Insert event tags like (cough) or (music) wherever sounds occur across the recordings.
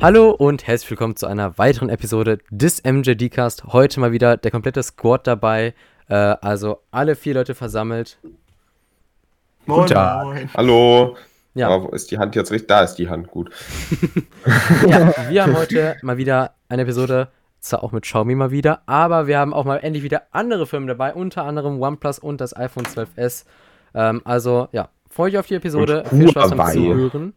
Hallo und herzlich willkommen zu einer weiteren Episode des MJD-Cast. Heute mal wieder der komplette Squad dabei. Äh, also alle vier Leute versammelt. Moin, Guten Tag. moin. Hallo. Ja, Aber wo ist die Hand jetzt richtig? Da ist die Hand gut. (laughs) ja, wir haben heute mal wieder eine Episode, zwar auch mit Xiaomi mal wieder, aber wir haben auch mal endlich wieder andere Firmen dabei, unter anderem OnePlus und das iPhone 12s. Ähm, also ja, freue ich auf die Episode. Und Viel Spaß beim. Zuhören.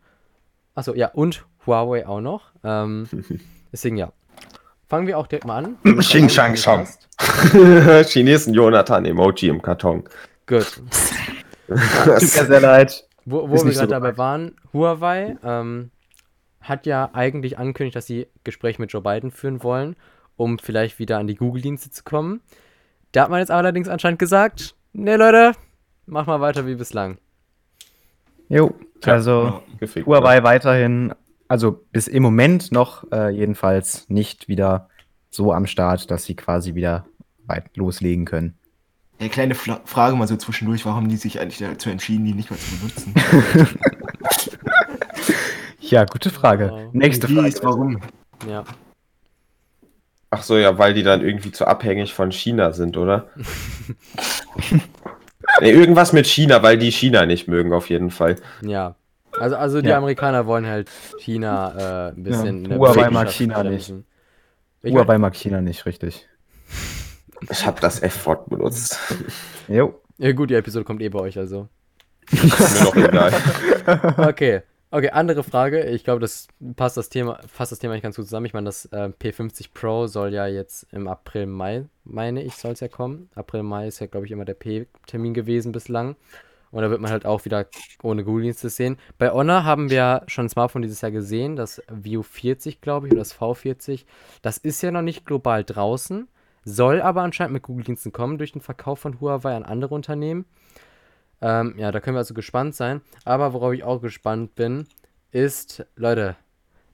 Achso, ja, und Huawei auch noch. Ähm, (laughs) deswegen ja. Fangen wir auch direkt mal an. Xing Shang Shang. Chinesen Jonathan Emoji im Karton. Gut. Tut mir sehr leid. Wo, wo wir nicht so gerade dabei waren, Huawei ähm, hat ja eigentlich angekündigt, dass sie Gespräche mit Joe Biden führen wollen, um vielleicht wieder an die Google-Dienste zu kommen. Da hat man jetzt allerdings anscheinend gesagt, ne Leute, mach mal weiter wie bislang. Jo, also Gefickt, Huawei weiterhin, also bis im Moment noch äh, jedenfalls nicht wieder so am Start, dass sie quasi wieder weit loslegen können. Ja, kleine Fla Frage mal so zwischendurch, warum haben die sich eigentlich dazu entschieden, die nicht mehr zu benutzen? (laughs) Ja, gute Frage. Wow. Nächste Wie Frage. ist, warum? Ja. Ach so, ja, weil die dann irgendwie zu abhängig von China sind, oder? (laughs) nee, irgendwas mit China, weil die China nicht mögen, auf jeden Fall. Ja. Also, also die Ja. Amerikaner wollen halt China äh, ein bisschen. in der Huawei mag China nicht. Ich Huawei mag China nicht richtig. Ich habe das F-Wort benutzt. (laughs) Jo. Ja, gut, die Episode kommt eh bei euch, also. Ist mir doch egal. (laughs) Okay. Okay, andere Frage. Ich glaube, das passt das Thema, fasst das Thema eigentlich ganz gut zusammen. Ich meine, das äh, P50 Pro soll ja jetzt im April, Mai, meine ich, soll es ja kommen. April, Mai ist ja, glaube ich, immer der P-Termin gewesen bislang. Und da wird man halt auch wieder ohne Google-Dienste sehen. Bei Honor haben wir schon ein Smartphone dieses Jahr gesehen, das View 40, glaube ich, oder das V40. Das ist ja noch nicht global draußen, soll aber anscheinend mit Google-Diensten kommen durch den Verkauf von Huawei an andere Unternehmen. Ähm, ja, da können wir also gespannt sein. Aber worauf ich auch gespannt bin, ist, Leute,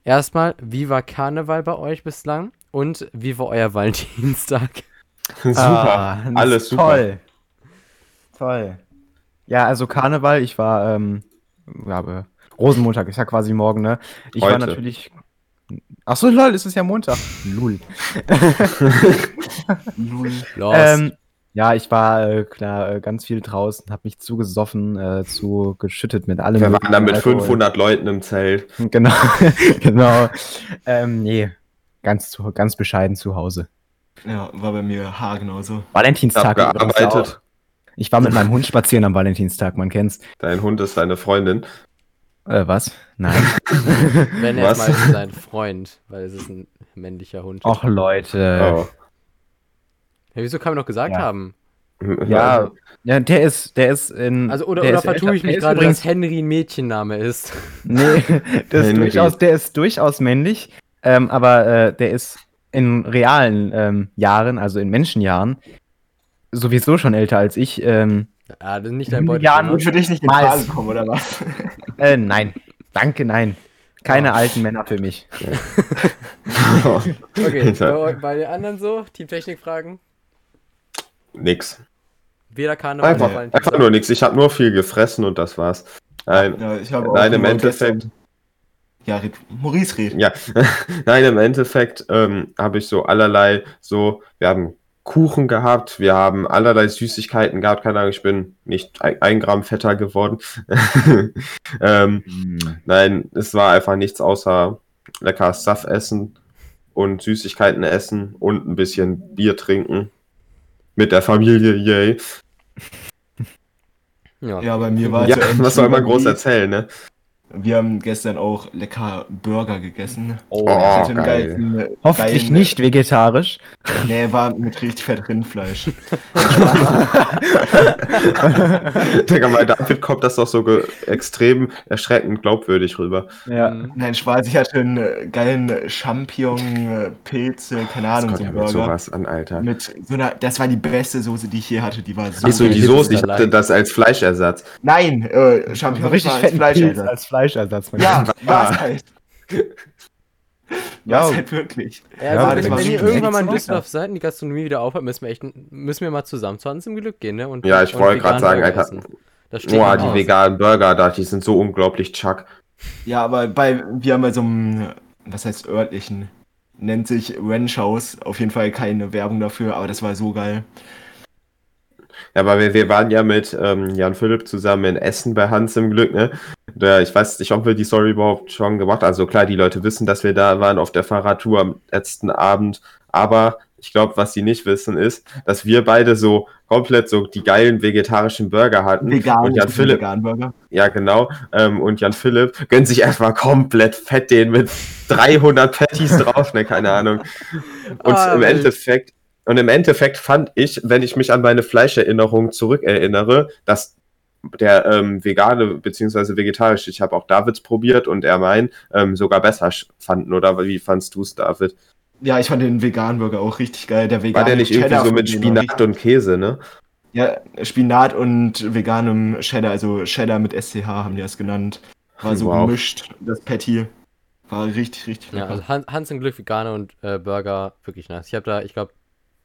erstmal, wie war Karneval bei euch bislang? Und wie war euer Valentinstag? (laughs) super. Ah, Alles super. Toll. Toll. Ja, also Karneval, ich war, ähm, ja, äh, Rosenmontag ist ja quasi morgen, ne? Ich war Heute. natürlich. Ach so, lol, es ist ja Montag. Lul. (laughs) Los. Ähm, ja, ich war äh, klar äh, ganz viel draußen, hab mich zugesoffen, äh, zu geschüttet mit allem. Wir waren da mit Alkohol. 500 Leuten im Zelt. (laughs) Genau, (laughs) genau. Ähm, nee, ganz, zu, ganz bescheiden zu Hause. Ja, war bei mir haargenauso. Valentinstag Hab übrigens gearbeitet. Ich war mit meinem Hund spazieren am Valentinstag, man kennt's. Dein Hund ist deine Freundin. Äh, was? Nein. (laughs) Wenn er was? mal sein Freund, weil es ist ein männlicher Hund. Och, Leute. Oh. Ja, wieso kann man doch gesagt Ja. haben? Ja, (laughs) ja, der ist, der ist in. Also, oder, der oder vertue ich mich gerade, übrigens- dass Henry ein Mädchenname ist? (laughs) Nee, das ist durchaus, der ist durchaus männlich, ähm, aber äh, der ist in realen ähm, Jahren, also in Menschenjahren, sowieso schon älter als ich. Ähm, Ah, das ist nicht dein Ja, Beuteschema. Wird für dich nicht in. Frage kommen, oder was? (laughs) äh, nein, danke, nein. Keine Ja. alten Männer für mich. (laughs) Okay, bei, eu- bei den anderen so? Teamtechnik-Fragen? Nix. Weder Karneval noch Einfach, Valentinstag? einfach nur nix. Ich habe nur viel gefressen und das war's. Nein, Ja, ich habe Nein, im Endeffekt- Ja, red, Maurice redet. ja. (laughs) Nein, im Endeffekt ähm, habe ich so allerlei so, wir haben Kuchen gehabt, wir haben allerlei Süßigkeiten gehabt, keine Ahnung, ich bin nicht ein, ein Gramm fetter geworden. (laughs) ähm, nein, es war einfach nichts außer lecker Stuff essen und Süßigkeiten essen und ein bisschen Bier trinken. Mit der Familie, yay. Ja. Ja, bei mir war Ja, es (laughs) ähnlich was soll man groß erzählen, ne? Wir haben gestern auch lecker Burger gegessen. Oh, Oh, Ich hatte einen geil. geilen, Hoffentlich geilen- nicht vegetarisch. Nee, war mit richtig fett Rindfleisch. (laughs) Digga, bei David kommt das doch so extrem erschreckend glaubwürdig rüber. Ja. Mhm. Nein, Spaß, ich hatte einen äh, geilen Champignon, Pilze, keine Das Ahnung, kommt so einen mit Burger. sowas an, Alter. Mit so einer, das war die beste Soße, die ich je hatte. Die war so. Nicht so die Soße, ich hatte das als Fleischersatz. Nein, äh, So Champignon richtig war als fetten Pilz Fleischersatz. als Fleischersatz. Man Ja, (laughs) war es halt. Ja. Halt wirklich. Ja, Ja, also, wenn, wenn ihr irgendwann mal in Düsseldorf seid und die Gastronomie wieder aufhört, müssen wir echt, müssen wir mal zusammen zu uns im Glück gehen, ne? Und, Ja, ich und wollte gerade sagen, Burger Alter. Das steht Boah, die aus. veganen Burger da, die sind so unglaublich chuck. Ja, aber bei, wir haben bei so einem was heißt örtlichen, nennt sich Ranch House. Auf jeden Fall keine Werbung dafür, aber das war so geil. Ja, aber wir, wir waren ja mit ähm, Jan Philipp zusammen in Essen bei Hans im Glück, ne? Da, ich weiß nicht, ob wir die Story überhaupt schon gemacht haben. Also klar, die Leute wissen, dass wir da waren auf der Fahrradtour am letzten Abend. Aber ich glaube, was sie nicht wissen, ist, dass wir beide so komplett so die geilen vegetarischen Burger hatten. Vegan, und Jan Philipp, Vegan-Burger. ja genau, ähm, und Jan Philipp gönnt sich erstmal komplett fett den mit 300 Patties drauf, ne, keine Ahnung. Und Ah, im. Endeffekt, und im Endeffekt fand ich, wenn ich mich an meine Fleischerinnerung zurückerinnere, dass der ähm, vegane bzw. vegetarische, ich habe auch Davids probiert und er mein, ähm, sogar besser fanden, oder wie fandst du es, David? Ja, ich fand den Vegan-Burger auch richtig geil. Der War vegane der nicht irgendwie Cheddar so von mit war Spinat und Käse, ne? Ja, Spinat und veganem Cheddar, also Cheddar mit SCH haben die das genannt. War so Wow. gemischt, das Patty. War richtig, richtig Ja, lecker. also Han Hans im Glück Veganer und äh, Burger, wirklich nice. Ich habe da, ich glaube,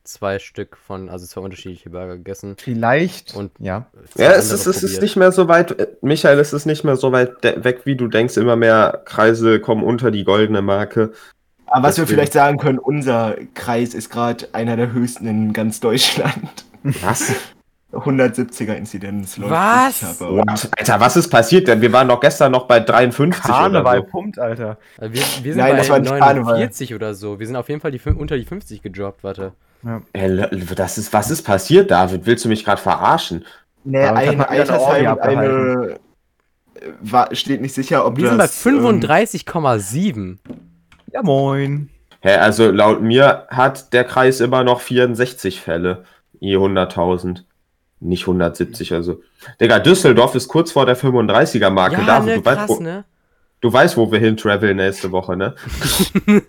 zwei Stück von, also zwei unterschiedliche Burger gegessen. Vielleicht. Und- ja. Ja, es ist, es ist nicht mehr so weit, äh, Michael, es ist nicht mehr so weit weg, wie du denkst. Immer mehr Kreise kommen unter die goldene Marke. Aber was wir deswegen- vielleicht sagen können, unser Kreis ist gerade einer der höchsten in ganz Deutschland. Was? (laughs) 170er Inzidenz läuft. Was? What? Alter, was ist passiert denn? Wir waren doch gestern noch bei 53 Karneval oder so. pumpt, Alter. Also wir, wir sind Nein, bei das war nicht Karneval. 49 oder so. Wir sind auf jeden Fall die, unter die 50 gedroppt, warte. Ey, L- das ist, was ist passiert, David? Willst du mich gerade verarschen? Nee, Aber ein Altersheim und eine. äh, War, steht nicht sicher, ob Wir sind bei das. ähm, 35,7. Ja, moin. Hä, also laut mir hat der Kreis immer noch 64 Fälle je 100.000. Nicht 170, also. Digga, Düsseldorf ist kurz vor der 35er Marke. Ja, David, ne, krass, ne? Du weißt, wo wir hin traveln nächste Woche, ne? (laughs)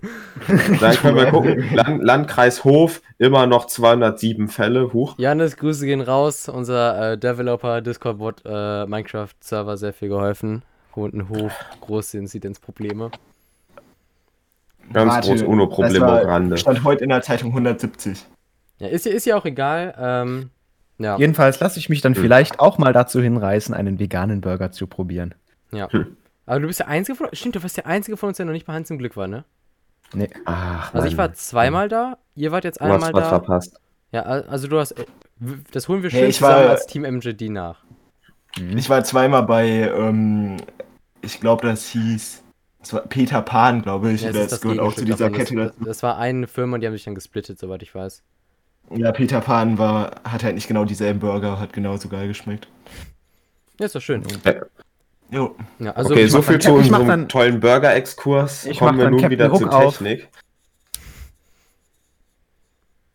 Dann können wir gucken. Land, Landkreis Hof, immer noch 207 Fälle. Huch. Janis, Grüße gehen raus. Unser äh, Developer, Discord-Bot, äh, Minecraft-Server sehr viel geholfen. Ein Hof, große Inzidenzprobleme. Ganz Warte, groß war- am Rande. Stand heute in der Zeitung 170. Ja, ist, ja- ist ja auch egal. Ähm, ja, Jedenfalls lasse ich mich dann Hm. vielleicht auch mal dazu hinreißen, einen veganen Burger zu probieren. ja. Hm. Aber du bist der Einzige von Stimmt, du bist der Einzige von uns, der noch nicht bei Hans im Glück war, ne? Nee. Ach, Also ich war zweimal da, ihr wart jetzt Du hast einmal was da. verpasst. Ja, al- also du hast. äh, Das holen wir Hey, schön ich war- zusammen als Team MJD nach. Ich war zweimal bei, ähm, ich glaube, das hieß, das war Peter Pan, glaube ich. Ja, das, das gehört auch zu dieser davon. Kette Das, das war eine Firma und die haben sich dann gesplittet, soweit ich weiß. Ja, Peter Pan war, hat halt nicht genau dieselben Burger, hat genauso geil geschmeckt. Ja, ist doch schön. Jo. Ja, also okay, so viel zu ich mach unserem dann- tollen Burger-Exkurs. Ich Kommen wir nun Captain wieder zur Hook auf. Technik.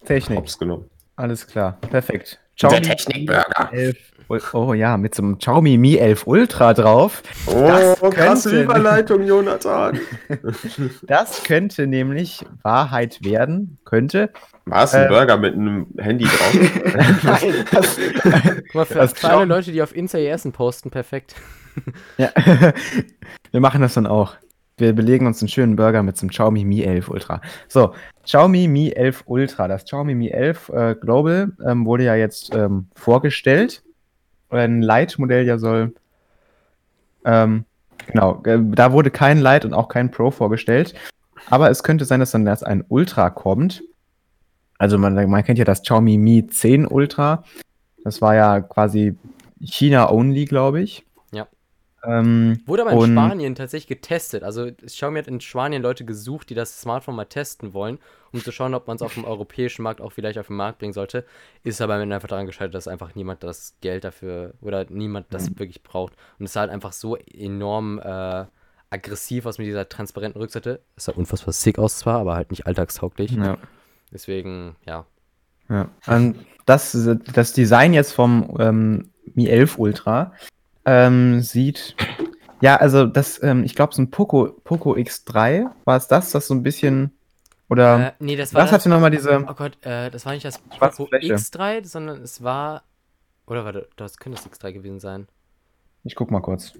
Technik. Hops genommen. Alles klar. Perfekt. Der Xiaomi Technikburger. 11. Ul- Oh ja, mit so einem Xiaomi Mi 11 Ultra drauf. Oh, Das krasse könnte- Überleitung, Jonathan. (laughs) Das könnte nämlich Wahrheit werden. Könnte. Was? Ein Äh. Burger mit einem Handy drauf? (laughs) Nein, das, Das für alle Schauen- Leute, die auf Insta ihr Essen posten, perfekt. Ja. (laughs) Wir machen das dann auch. Wir belegen uns einen schönen Burger mit einem Xiaomi Mi 11 Ultra. So, Xiaomi Mi 11 Ultra. Das Xiaomi Mi 11 äh, Global ähm, wurde ja jetzt ähm, vorgestellt. Ein Lite-Modell ja soll. Ähm, genau, äh, da wurde kein Lite und auch kein Pro vorgestellt. Aber es könnte sein, dass dann erst ein Ultra kommt. Also man, man kennt ja das Xiaomi Mi 10 Ultra. Das war ja quasi China-only, glaube ich. Ähm, Wurde aber in Und- Spanien tatsächlich getestet. Also Xiaomi hat in Spanien Leute gesucht, die das Smartphone mal testen wollen, um zu schauen, ob man es auf dem europäischen Markt auch vielleicht auf den Markt bringen sollte. Ist aber einfach daran gescheitert, dass einfach niemand das Geld dafür oder niemand das Mhm. wirklich braucht. Und es sah halt einfach so enorm äh, aggressiv aus mit dieser transparenten Rückseite. Es sah unfassbar sick aus zwar, aber halt nicht alltagstauglich. ja. Deswegen, ja. Ja. Ähm, das, das Design jetzt vom ähm, Mi 11 Ultra ähm, sieht. Ja, also das, ähm, ich glaube, so ein Poco, Poco X3 war es das, das so ein bisschen. Oder äh, nee, das war was das, hatte nochmal diese. Oh Gott, äh, das war nicht das Poco Fläche. X3, sondern es war. Oder warte, das könnte das X3 gewesen sein. Ich guck mal kurz.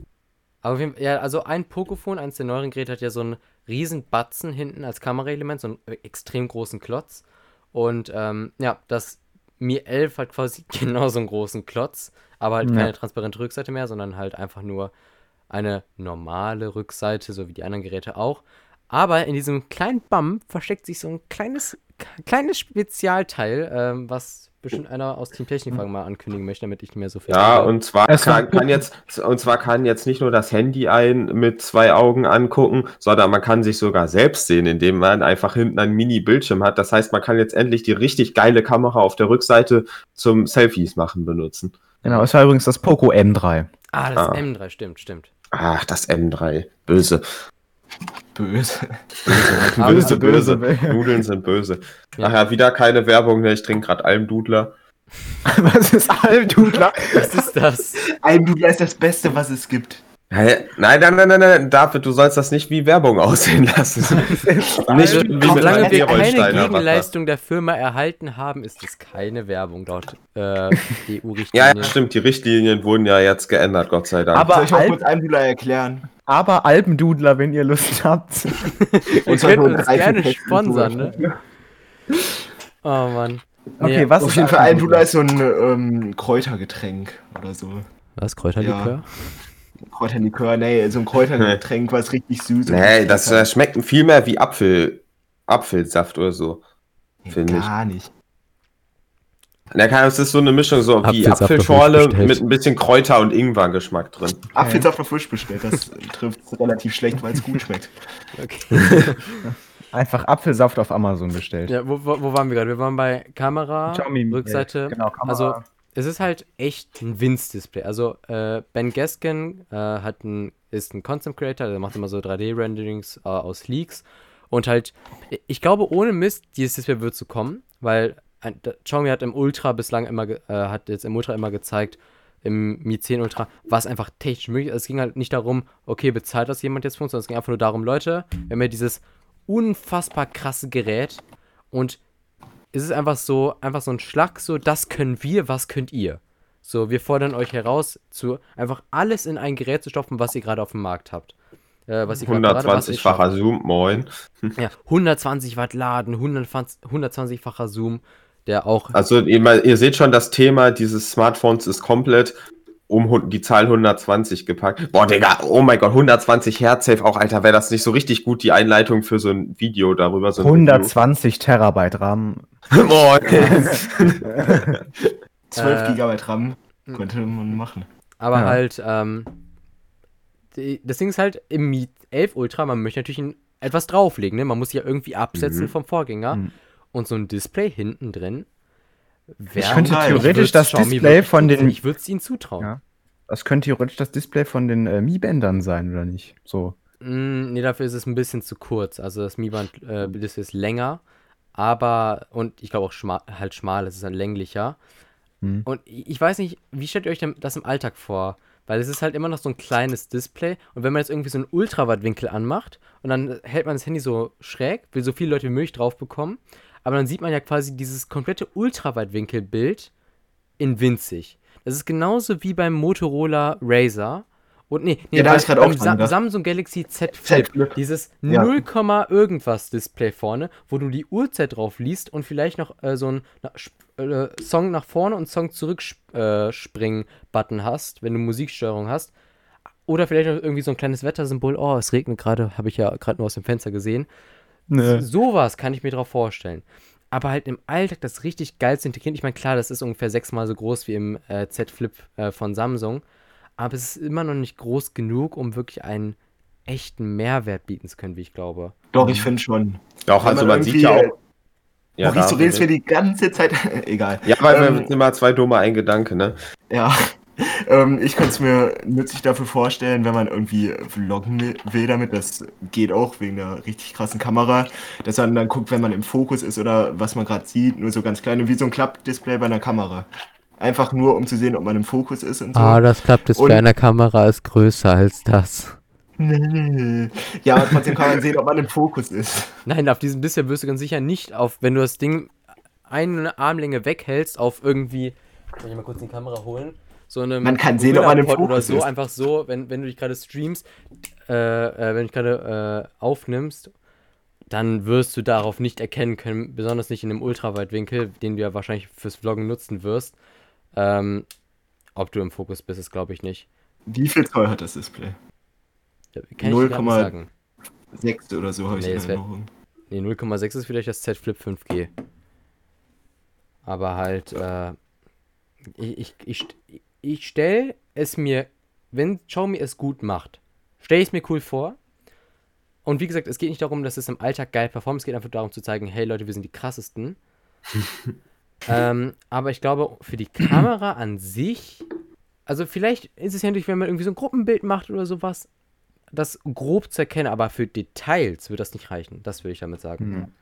Aber Fall, ja, also ein Pocophone, eines der neueren Geräte, hat ja so einen riesen Batzen hinten als Kameraelement, so einen äh, extrem großen Klotz. Und ähm, ja, das Mi 11 hat quasi (laughs) genau so einen großen Klotz, aber halt Ja. keine transparente Rückseite mehr, sondern halt einfach nur eine normale Rückseite, so wie die anderen Geräte auch. Aber in diesem kleinen Bump versteckt sich so ein kleines, kleines Spezialteil, ähm, was bestimmt einer aus Team Technikfragen mal ankündigen möchte, damit ich nicht mehr so viel. Ja, und zwar Es kann, kann- kann jetzt, und zwar kann jetzt nicht nur das Handy ein mit zwei Augen angucken, sondern man kann sich sogar selbst sehen, indem man einfach hinten einen Mini-Bildschirm hat. Das heißt, man kann jetzt endlich die richtig geile Kamera auf der Rückseite zum Selfies machen benutzen. Genau, es war übrigens das Poco M3. Ah, das Ah. M3, stimmt, stimmt. Ach, das M3. Böse. Böse. Böse, böse. böse. Nudeln sind böse. Ja. Ach ja, wieder keine Werbung, ne? Ich trinke gerade Almdudler. (laughs) Was ist Almdudler? Was ist das? Almdudler ist das Beste, was es gibt. Nein, nein, nein, nein, nein, David, du sollst das nicht wie Werbung (laughs) aussehen lassen. nicht wie mit Solange wir keine. Gegenleistung der Firma erhalten haben, ist es keine Werbung laut äh, (laughs) Ja, EU-Richtlinie. ja, stimmt, die Richtlinien wurden ja jetzt geändert, Gott sei Dank. Aber- Soll ich mal Alm- kurz Almdudler erklären? Aber Almdudler, wenn ihr Lust (laughs) habt. Ihr könnt uns gerne sponsern, ne? Oh Mann. Okay, Nee, was Auf ist jeden Fall Almdudler ist so ein ähm, Kräutergetränk oder so. Was? Kräuterlikör? Kräuterlikör, nee, so ein Kräutergetränk, was richtig süß nee, und das äh, schmeckt viel mehr wie Apfel, Apfelsaft oder so. Nee, finde ich. Gar nicht. Na, kann- es ist so eine Mischung, so wie Apfelschorle mit ein bisschen Kräuter- und Ingwergeschmack drin. Apfelsaft auf Fisch bestellt, das (laughs) trifft relativ schlecht, weil es gut schmeckt. (laughs) Okay. (laughs) Einfach Apfelsaft auf Amazon bestellt. Ja, wo, wo, wo waren wir gerade? Wir waren bei Kamera, Xiaomi, Rückseite. Genau, Kamera. Also, es ist halt echt ein Winz-Display. Also, äh, Ben Gaskin äh, hat ein, ist ein Content Creator, der macht immer so 3D-Renderings äh, aus Leaks. Und halt, ich glaube, ohne Mist, dieses Display wird so kommen, weil Xiaomi hat im Ultra bislang immer, äh, hat jetzt im Ultra immer gezeigt, im Mi 10 Ultra, was einfach technisch möglich ist. Es ging halt nicht darum, okay, bezahlt das jemand jetzt für uns, sondern es ging einfach nur darum, Leute, wir haben ja dieses unfassbar krasse Gerät und es ist einfach so, einfach so ein Schlag, so, das können wir, was könnt ihr? So, wir fordern euch heraus, zu einfach alles in ein Gerät zu stopfen, was ihr gerade auf dem Markt habt. Äh, was ihr gerade- gerade was ihr 120-facher schafft. Zoom, moin. Ja, 120 Watt Laden, 120 120-facher Zoom, der auch. Also ihr, ihr seht schon, das Thema dieses Smartphones ist komplett um die Zahl 120 gepackt. Boah, Digga, oh mein Gott, 120 Hertz safe auch, Alter, wäre das nicht so richtig gut, die Einleitung für so ein Video darüber. So ein 120 Terabyte RAM. Video. Moin. 12 Äh, Gigabyte RAM könnte man machen. Aber Ja. halt, ähm, die, das Ding ist halt, im Mi 11 Ultra, man möchte natürlich ein, etwas drauflegen, ne? Man muss sich ja irgendwie absetzen Mhm. vom Vorgänger. Mhm. Und so ein Display hinten drin. Ich könnte geil. theoretisch das Display von den. Ich würde es ihnen zutrauen. Ja. Das könnte theoretisch das Display von den äh, Mi-Bändern sein, oder nicht? So. Mm, nee, dafür ist es ein bisschen zu kurz. Also das Mi-Band äh, Display ist länger, aber, und ich glaube auch schma halt schmal, es ist dann länglicher. Hm. Und ich ich weiß nicht, wie stellt ihr euch denn das im Alltag vor? Weil es ist halt immer noch so ein kleines Display und wenn man jetzt irgendwie so einen Ultraweitwinkel anmacht und dann hält man das Handy so schräg, will so viele Leute wie möglich drauf bekommen, aber dann sieht man ja quasi dieses komplette Ultraweitwinkelbild in winzig. Das ist genauso wie beim Motorola Razer. Und nee, nee Ja, da ist grad beim auch Sa ne? Samsung Galaxy Z Z Flip. Flip. Dieses Ja. 0, irgendwas Display vorne, wo du die Uhrzeit drauf liest und vielleicht noch äh, so ein na, äh, Song nach vorne und Song zurück äh, springen Button hast, wenn du Musiksteuerung hast. Oder vielleicht noch irgendwie so ein kleines Wettersymbol. Oh, es regnet gerade, habe ich ja gerade nur aus dem Fenster gesehen. Ne. Sowas kann ich mir drauf vorstellen. Aber halt im Alltag das richtig geil zu integrieren. Ich meine, klar, das ist ungefähr sechsmal so groß wie im äh, Z Flip äh, von Samsung. Aber es ist immer noch nicht groß genug, um wirklich einen echten Mehrwert bieten zu können, wie ich glaube. Doch, ich finde schon. Doch, also man man sieht ja auch. Ja, Maurice, du redest mir die ganze Zeit. (laughs) Egal. ja weil Ähm, wir sind immer zwei dumme ein Gedanke, ne? Ja, (laughs) ähm, ich könnte es mir nützlich dafür vorstellen, wenn man irgendwie vloggen will- damit, das geht auch wegen der richtig krassen Kamera, dass man dann guckt, wenn man im Fokus ist oder was man gerade sieht, nur so ganz kleine, wie so ein Klappdisplay bei einer Kamera. Einfach nur, um zu sehen, ob man im Fokus ist und so. Ah, das Und- bei einer Kamera ist größer als das. (laughs) ja, aber trotzdem kann man sehen, ob man im Fokus ist. Nein, auf diesem Display wirst du ganz sicher nicht auf, wenn du das Ding eine Armlänge weghältst, auf irgendwie. Soll ich mal kurz die Kamera holen? So einem Man kann sehen, ob man im Gorilla-Pod oder Fokus so, ist. einfach so, wenn, wenn du dich gerade streamst, äh, äh, wenn du dich gerade äh, aufnimmst, dann wirst du darauf nicht erkennen können, besonders nicht in einem Ultraweitwinkel, den du ja wahrscheinlich fürs Vloggen nutzen wirst. Ähm, ob du im Fokus bist, ist glaube ich nicht. Wie viel Zoll hat das Display? Ich 0,3. sagen. 0,6 oder so habe ich Nee, in es wär- Erinnerung. Nee, 0,6 ist vielleicht das Z Flip 5G. Aber halt, äh, ich, ich, ich, ich stelle es mir, wenn Xiaomi es gut macht, stelle ich es mir cool vor. Und wie gesagt, es geht nicht darum, dass es im Alltag geil performt, es geht einfach darum zu zeigen, hey Leute, wir sind die krassesten. (laughs) ähm, aber ich glaube, für die Kamera an sich, also vielleicht ist es ja natürlich, wenn man irgendwie so ein Gruppenbild macht oder sowas, das grob zu erkennen, aber für Details wird das nicht reichen. Das will ich damit sagen.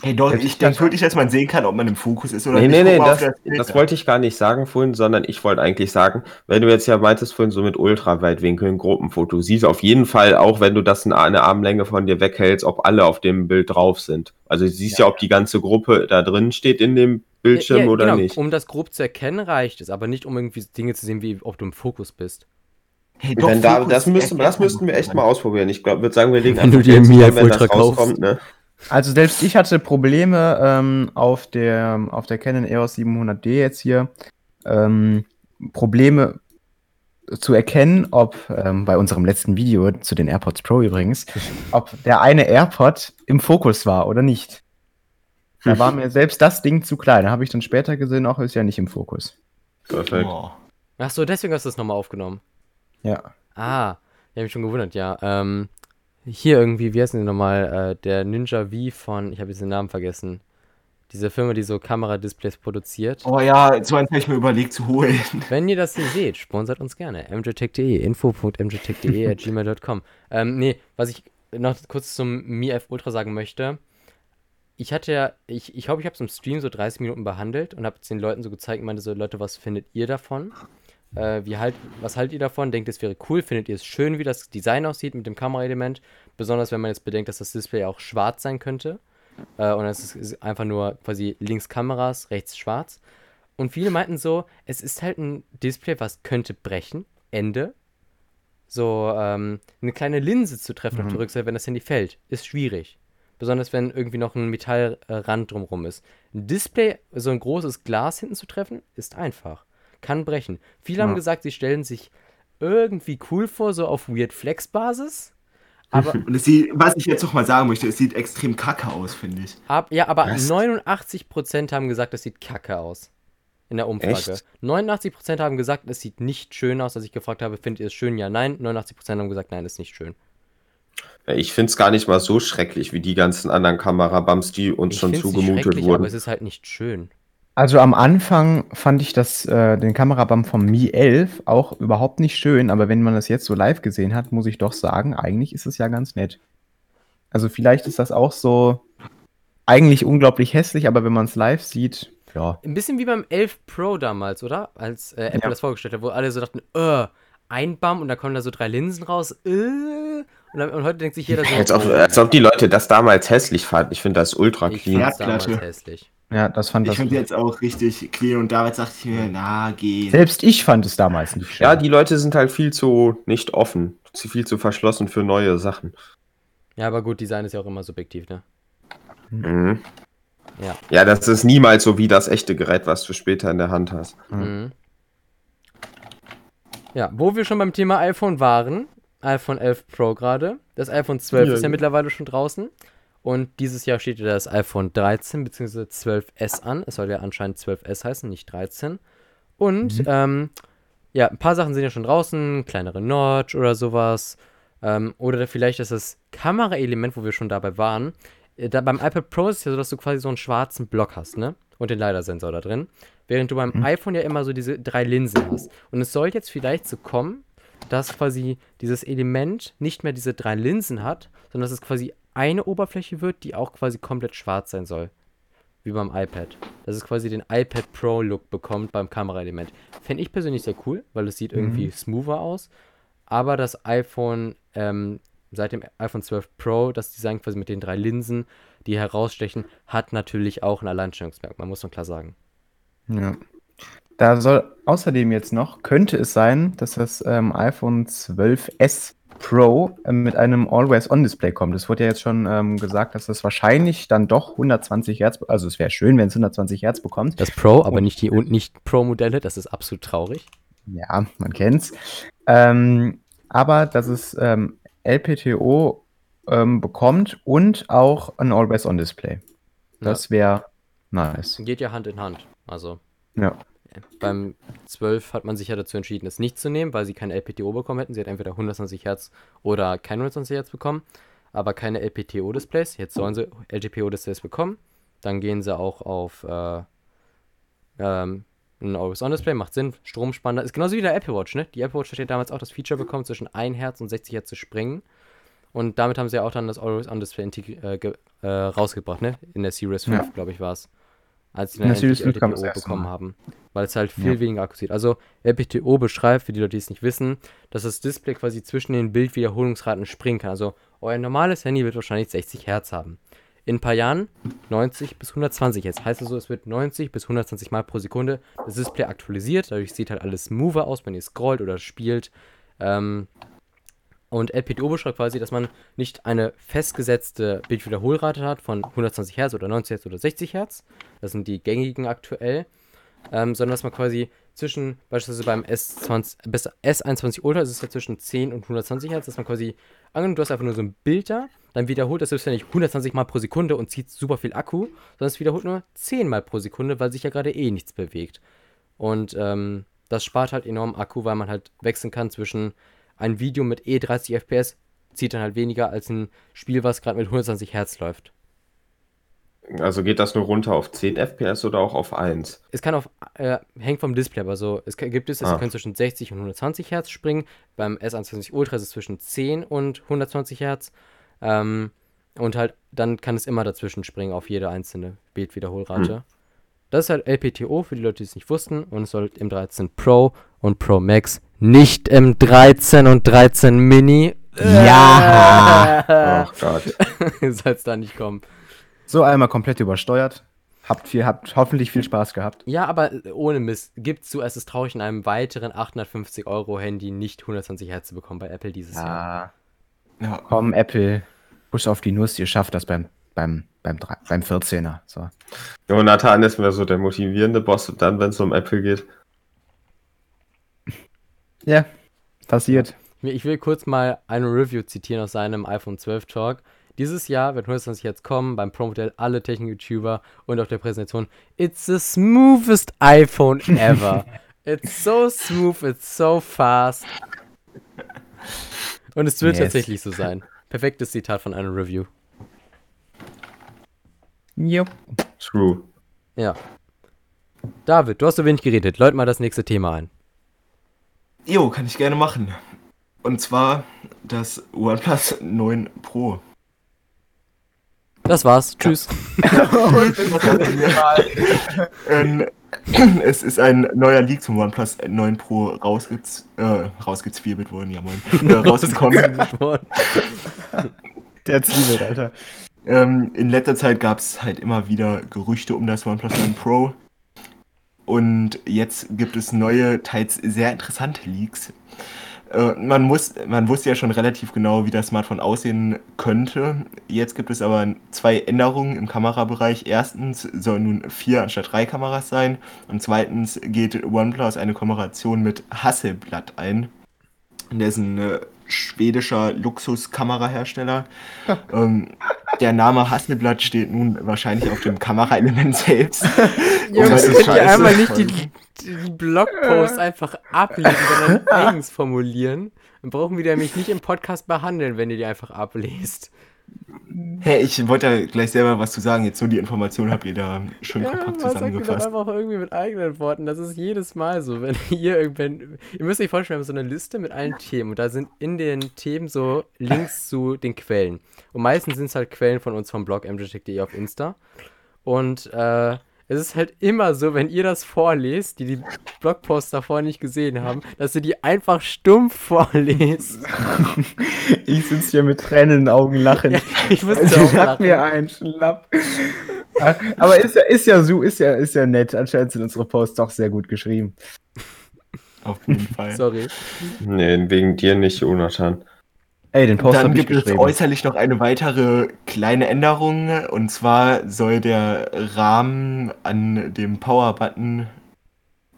Hey, doch, Jetzt- ich denke wirklich, dass man sehen kann, ob man im Fokus ist oder Nee, nicht. nee, nee, das, das wollte ich gar nicht sagen vorhin, sondern ich wollte eigentlich sagen, wenn du jetzt ja meintest vorhin so mit Ultraweitwinkel ein Gruppenfoto, siehst auf jeden Fall auch, wenn du das in eine Armlänge von dir weghältst, ob alle auf dem Bild drauf sind. Also du siehst ja, ob die ganze Gruppe da drin steht in dem Bildschirm Ja, ja, oder genau. nicht. Um das grob zu erkennen, reicht es, aber nicht um irgendwie Dinge zu sehen, wie ob du im Fokus bist. Hey, Wenn da, das, müssten, das müssten wir echt mal ausprobieren. Ich glaube, würde sagen, wir legen Wenn du einfach dir jetzt Mi zusammen, 11 wenn das Ultra kaufst. rauskommt, ne? Also selbst ich hatte Probleme ähm, auf, der, auf der Canon EOS 700D jetzt hier. Ähm, Probleme zu erkennen, ob ähm, bei unserem letzten Video zu den AirPods Pro übrigens, (laughs) ob der eine AirPod im Fokus war oder nicht. Da war mir selbst das Ding zu klein. Da habe ich dann später gesehen, auch ist ja nicht im Fokus. Perfekt. Oh. Ach so, deswegen hast du das nochmal aufgenommen. Ja. Ah, ich habe mich schon gewundert, ja. Ähm, hier irgendwie, wie heißt denn nochmal, äh, der Ninja V von, ich habe jetzt den Namen vergessen. Diese Firma, die so Kameradisplays produziert. oh ja, so eins habe ich mir überlegt zu holen. (laughs) Wenn ihr das hier seht, sponsert uns gerne. mjtech.de, info.mjtech.de gmail.com. Ähm, nee, was ich noch kurz zum Mi F Ultra sagen möchte. Ich hatte ja, ich ich, glaube, ich habe es im Stream so 30 Minuten behandelt und habe es den Leuten so gezeigt und meinte so, Leute, was findet ihr davon? Äh, wie halt, was haltet ihr davon? Denkt ihr, es wäre cool? Findet ihr es schön, wie das Design aussieht mit dem Kameraelement? Besonders wenn man jetzt bedenkt, dass das Display auch schwarz sein könnte. Äh, und es ist, einfach nur quasi links Kameras, rechts schwarz. Und viele meinten so, es ist halt ein Display, was könnte brechen. Ende. So, ähm, eine kleine Linse zu treffen auf Mhm. der Rückseite, wenn das Handy fällt, ist schwierig. Besonders wenn irgendwie noch ein Metallrand drumherum ist. Ein Display, so ein großes Glas hinten zu treffen, ist einfach. Kann brechen. Viele haben Ja. gesagt, sie stellen sich irgendwie cool vor, so auf Weird Flex Basis. Aber, (laughs) Und es sieht, was ich jetzt noch mal sagen möchte, es sieht extrem kacke aus, finde ich. ab, ja, aber Was? 89% haben gesagt, das sieht kacke aus. In der Umfrage. Echt? 89% haben gesagt, es sieht nicht schön aus, als ich gefragt habe, findet ihr es schön? Ja, nein. 89% haben gesagt, nein, ist nicht schön. Ich finde es gar nicht mal so schrecklich wie die ganzen anderen Kamerabums, die uns Ich schon zugemutet schrecklich, Aber wurden. es ist halt nicht schön. Also am Anfang fand ich das, äh, den Kamerabam vom Mi 11 auch überhaupt nicht schön, aber wenn man das jetzt so live gesehen hat, muss ich doch sagen, eigentlich ist es ja ganz nett. Also vielleicht ist das auch so eigentlich unglaublich hässlich, aber wenn man es live sieht, ja. Ein bisschen wie beim 11 Pro damals, oder? Als äh, Apple Ja. das vorgestellt hat, wo alle so dachten, äh, ein Bam und da kommen da so drei Linsen raus, äh. Und, dann, und heute denkt sich jeder so, Als ob, als ob die Leute das damals hässlich fanden. Ich finde das ultra ich clean. fand's damals hässlich. Ja, das fand Ich das. finde jetzt auch richtig clean und damals dachte ich mir, na, geh. Selbst ich fand es damals nicht schön. Ja, die Leute sind halt viel zu nicht offen, zu viel zu verschlossen für neue Sachen. Ja, aber gut, Design ist ja auch immer subjektiv, ne? Mhm. Ja. Ja, das ist niemals so wie das echte Gerät, was du später in der Hand hast. Mhm. Ja, wo wir schon beim Thema iPhone waren, iPhone 11 Pro gerade. Das iPhone 12 Ja, ist ja ja. mittlerweile schon draußen. Und dieses Jahr steht ja das iPhone 13 bzw. 12S an. Es soll ja anscheinend 12S heißen, nicht 13. Und Mhm. ähm, ja, ein paar Sachen sind ja schon draußen, kleinere Notch oder sowas. Ähm, oder vielleicht ist das Kameraelement, wo wir schon dabei waren. Äh, Da beim iPad Pro ist es ja so, dass du quasi so einen schwarzen Block hast, ne? Und den LiDAR-Sensor da drin. Während du beim Mhm. iPhone ja immer so diese drei Linsen hast. Und es soll jetzt vielleicht so kommen, dass quasi dieses Element nicht mehr diese drei Linsen hat, sondern dass es quasi eine Oberfläche wird, die auch quasi komplett schwarz sein soll. Wie beim iPad. Dass es quasi den iPad Pro-Look bekommt beim Kameraelement. Fände ich persönlich sehr cool, weil es sieht irgendwie smoother aus. Aber das iPhone, ähm, seit dem iPhone 12 Pro, das Design quasi mit den drei Linsen, die herausstechen, hat natürlich auch ein Alleinstellungsmerkmal, muss man klar sagen. Ja. Da soll außerdem jetzt noch, könnte es sein, dass das ähm, iPhone 12S Pro ähm, mit einem Always-On-Display kommt. Es wurde ja jetzt schon ähm, gesagt, dass das wahrscheinlich dann doch 120 Hertz, also es wäre schön, wenn es 120 Hertz bekommt. Das Pro, aber nicht die und nicht Pro-Modelle, das ist absolut traurig. Ja, man kennt's. Ähm, aber dass es ähm, LPTO ähm, bekommt und auch ein Always-On-Display. Das wäre nice. Geht ja Hand in Hand. Also Ja. Beim 12 hat man sich ja dazu entschieden, es nicht zu nehmen, weil sie kein LPTO bekommen hätten. Sie hätten entweder 120 Hertz oder kein 120 Hertz bekommen, aber keine LPTO-Displays. Jetzt sollen sie LTPO-Displays bekommen. Dann gehen sie auch auf äh, ähm, ein Always-On-Display, macht Sinn, Stromspanner. Ist genauso wie der Apple Watch, ne? Die Apple Watch hat ja damals auch das Feature bekommen, zwischen 1 Hertz und 60 Hertz zu springen. Und damit haben sie ja auch dann das Always-On-Display äh, äh, rausgebracht, ne? In der Series 5, Ja. glaube ich, war es. Als Series endlich 5 kam LTPO bekommen haben. Weil es halt viel Ja. weniger Akku zieht. Also LPTO beschreibt, für die Leute, die es nicht wissen, dass das Display quasi zwischen den Bildwiederholungsraten springen kann. Also euer normales Handy wird wahrscheinlich 60 Hertz haben. In ein paar Jahren 90 bis 120 Hertz. Heißt also, es wird 90 bis 120 Mal pro Sekunde das Display aktualisiert. Dadurch sieht halt alles smoother aus, wenn ihr scrollt oder spielt. Ähm, und LPTO beschreibt quasi, dass man nicht eine festgesetzte Bildwiederholrate hat von 120 Hertz oder 90 Hertz oder 60 Hertz. Das sind die gängigen aktuell. Ähm, sondern dass man quasi zwischen, beispielsweise beim S20, bis S21 Ultra ist es ja zwischen 10 und 120 Hertz, dass man quasi, angenommen, du hast einfach nur so ein Bild da, dann wiederholt das Display nicht 120 Mal pro Sekunde und zieht super viel Akku, sondern es wiederholt nur 10 Mal pro Sekunde, weil sich ja gerade eh nichts bewegt. Und ähm, das spart halt enorm Akku, weil man halt wechseln kann zwischen ein Video mit eh 30 FPS zieht dann halt weniger als ein Spiel, was gerade mit 120 Hertz läuft. Also geht das nur runter auf 10 FPS oder auch auf 1? Es kann auf, äh, hängt vom Display, aber so, es gibt es, es Ah. können zwischen 60 und 120 Hertz springen. Beim S21 Ultra ist es zwischen 10 und 120 Hertz. Ähm, und halt, dann kann es immer dazwischen springen auf jede einzelne Bildwiederholrate. Das ist halt LPTO für die Leute, die es nicht wussten. Und es soll im 13 Pro und Pro Max, nicht im 13 und 13 Mini. Ja. Ach Gott. (laughs) soll es da nicht kommen. So einmal komplett übersteuert. Habt, viel, habt hoffentlich viel Spaß gehabt. Ja, aber ohne Mist, gibt's zu, es ist traurig, in einem weiteren 850 Euro Handy nicht 120 Hertz zu bekommen bei Apple dieses Jahr. Ja. Ja. Komm, Apple, Push auf die Nuss, ihr schafft das beim, beim, beim, beim 14er. So. Jonathan ist mir so der motivierende Boss und dann, wenn es um Apple geht. (laughs) Ja, passiert. Ich will kurz mal eine Review zitieren aus seinem iPhone 12 Talk. Dieses Jahr wird 120 Hertz kommen, beim Pro-Modell alle Technik-YouTuber und auf der Präsentation. It's the smoothest iPhone ever. (laughs) it's so smooth, it's so fast. Und es wird Yes. tatsächlich so sein. Perfektes Zitat von einer Review. Jupp. True. Ja. David, du hast so wenig geredet. Läut mal das nächste Thema ein. Jo, kann ich gerne machen. Und zwar das OnePlus 9 Pro. Das war's. Tschüss. (laughs) ähm, (clears throat) es ist ein neuer Leak zum OnePlus 9 Pro rausgez äh, rausgezwirbelt worden, ja moin. Äh, rausgekommen. (laughs) Der Zwiebel, Alter. Ähm, in letzter Zeit gab es halt immer wieder Gerüchte um das OnePlus 9 Pro. Und jetzt gibt es neue, teils sehr interessante Leaks. Äh, man, muss, man wusste ja schon relativ genau, wie das Smartphone aussehen könnte. Jetzt gibt es aber zwei Änderungen im Kamerabereich. Erstens sollen nun vier anstatt drei Kameras sein. Und zweitens geht OnePlus eine Kooperation mit Hasselblad ein. Der ist ein äh, schwedischer Luxuskamerahersteller. ähm, der Name Hasselblad steht nun wahrscheinlich auf dem Kameraelement selbst. (laughs) Jungs, das ist könnt ihr einmal nicht die, die Blogpost einfach ablesen, sondern (laughs) eigens formulieren? Dann brauchen wir die nämlich nicht im Podcast behandeln, wenn ihr die einfach ablest. Hey, ich wollte da gleich selber was zu sagen. Jetzt so die Information habt ihr da schön Ja, kompakt man sagt zusammengefasst. einfach irgendwie mit eigenen Worten. Das ist jedes Mal so, wenn (laughs) ihr irgendwann. Ihr müsst euch vorstellen, wir haben so eine Liste mit allen Themen und da sind in den Themen so Links zu den Quellen. Und meistens sind es halt Quellen von uns vom Blog mjtech.de auf Insta. Und äh, es ist halt immer so, wenn ihr das vorlest, die die Blogposts davor nicht gesehen haben, dass ihr die einfach stumpf (laughs) vorlest. Ich sitze hier mit Tränen in den Augen lachen. Ja, ich musste Sie auch lachen. mir ein Schlapp. Aber ist ja, ist ja so, ist ja, ist ja nett. Anscheinend sind unsere Posts doch sehr gut geschrieben. Auf jeden Fall. Sorry. Nee, wegen dir nicht, Jonathan. Ey, den Post Dann gibt es äußerlich noch eine weitere kleine Änderung. Und zwar soll der Rahmen an dem Power-Button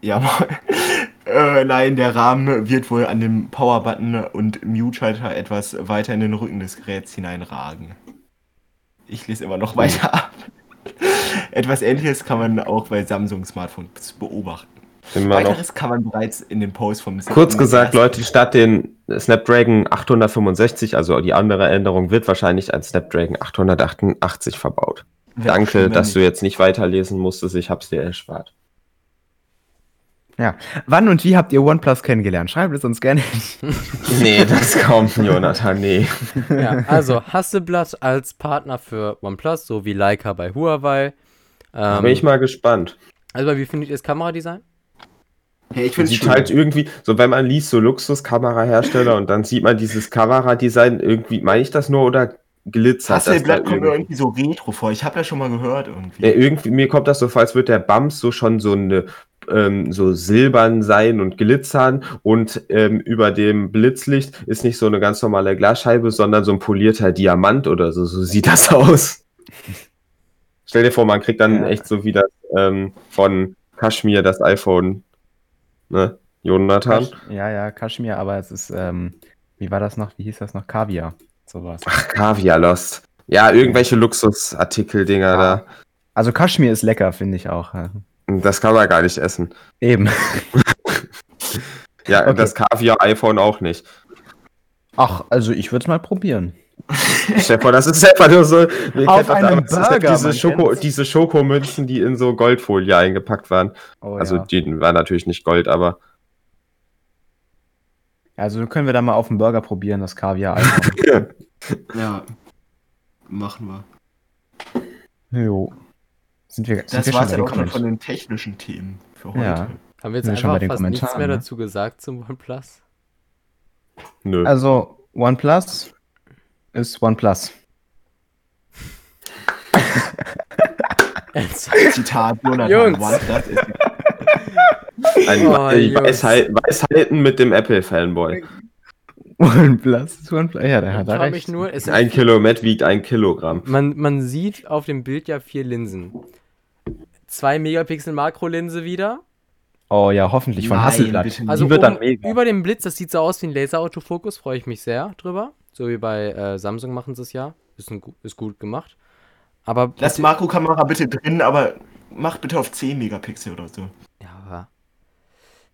ja, (laughs) Äh, nein, der Rahmen wird wohl an dem Power-Button und Mute-Schalter etwas weiter in den Rücken des Geräts hineinragen. Ich lese immer noch weiter ab. (laughs) Etwas ähnliches kann man auch bei Samsung-Smartphones beobachten. Weiteres kann man bereits in den Post vom Kurz gesagt, 7. Leute, statt den Snapdragon 865, also die andere Änderung, wird wahrscheinlich ein Snapdragon 888 verbaut. Wäre Danke, dass du jetzt nicht weiterlesen musstest. Ich hab's dir erspart. Ja. Wann und wie habt ihr OnePlus kennengelernt? Schreibt es uns gerne. (laughs) Nee, das kommt, Jonathan, nee. Ja, also Hasselblatt als Partner für OnePlus, so wie Leica bei Huawei. Da Ähm, bin ich mal gespannt. also, wie findet ihr das Kameradesign? Ja, ich finde es Sieht halt irgendwie, so wenn man liest, so Luxuskamerahersteller und dann sieht man dieses Kameradesign irgendwie, meine ich das nur oder glitzert das da Hasselblatt kommt mir irgendwie? so retro vor. Ich habe das schon mal gehört irgendwie. Ja, irgendwie, mir kommt das so vor, als würde der Bums so schon so eine ähm, so silbern sein und glitzern und ähm, über dem Blitzlicht ist nicht so eine ganz normale Glasscheibe, sondern so ein polierter Diamant oder so, so sieht das (laughs) aus. Stell dir vor, man kriegt dann Ja. echt so wie das ähm, von Kashmir das iPhone, ne, Jonathan? Kasch- ja, ja, Kaschmir, aber es ist, ähm, wie war das noch? Wie hieß das noch? Kaviar. Sowas. Ach, Kaviar Lost. Ja, irgendwelche Luxusartikel-Dinger Ja. Also Kaschmir ist lecker, finde ich auch. da. Das kann man gar nicht essen. Eben. (laughs) Ja, Okay. das Kaviar-iPhone auch nicht. Ach, also ich würde es mal probieren. Stell vor, das ist einfach nur so. Mir Auf einem das Burger, diese, Schoko, kennt's. diese Schokomünzen, die in so Goldfolie eingepackt waren. Oh, also ja. die waren natürlich nicht Gold, aber also können wir da mal auf dem Burger probieren, das Kaviar. (laughs) Ja, machen wir. jo. Sind wir, sind Das wir war's schon dann bei auch schon von den technischen Themen für heute. Ja. Haben wir jetzt Sind wir schon einfach bei den fast nichts mehr ne? dazu gesagt zum OnePlus? nö. Also OnePlus ist OnePlus. Zitat Jonathan Jungs. OnePlus ist Ein Oh. Weisheit, Weisheiten mit dem Apple-Fanboy. OnePlus ist OnePlus. Ja, der hat da recht. nur, Ein vier- Kilomet wiegt ein Kilogramm. Man, man sieht auf dem Bild ja vier Linsen. 2 Megapixel Makrolinse wieder. Oh ja, hoffentlich von Nein, Hasselblatt. Also wird dann mega. über dem Blitz, das sieht so aus wie ein Laserautofokus, freue ich mich sehr drüber. So wie bei äh, Samsung machen sie es ja. Ist, ein, ist gut gemacht. Aber Lass Makrokamera bitte drin, aber mach bitte auf 10 Megapixel oder so. Ja.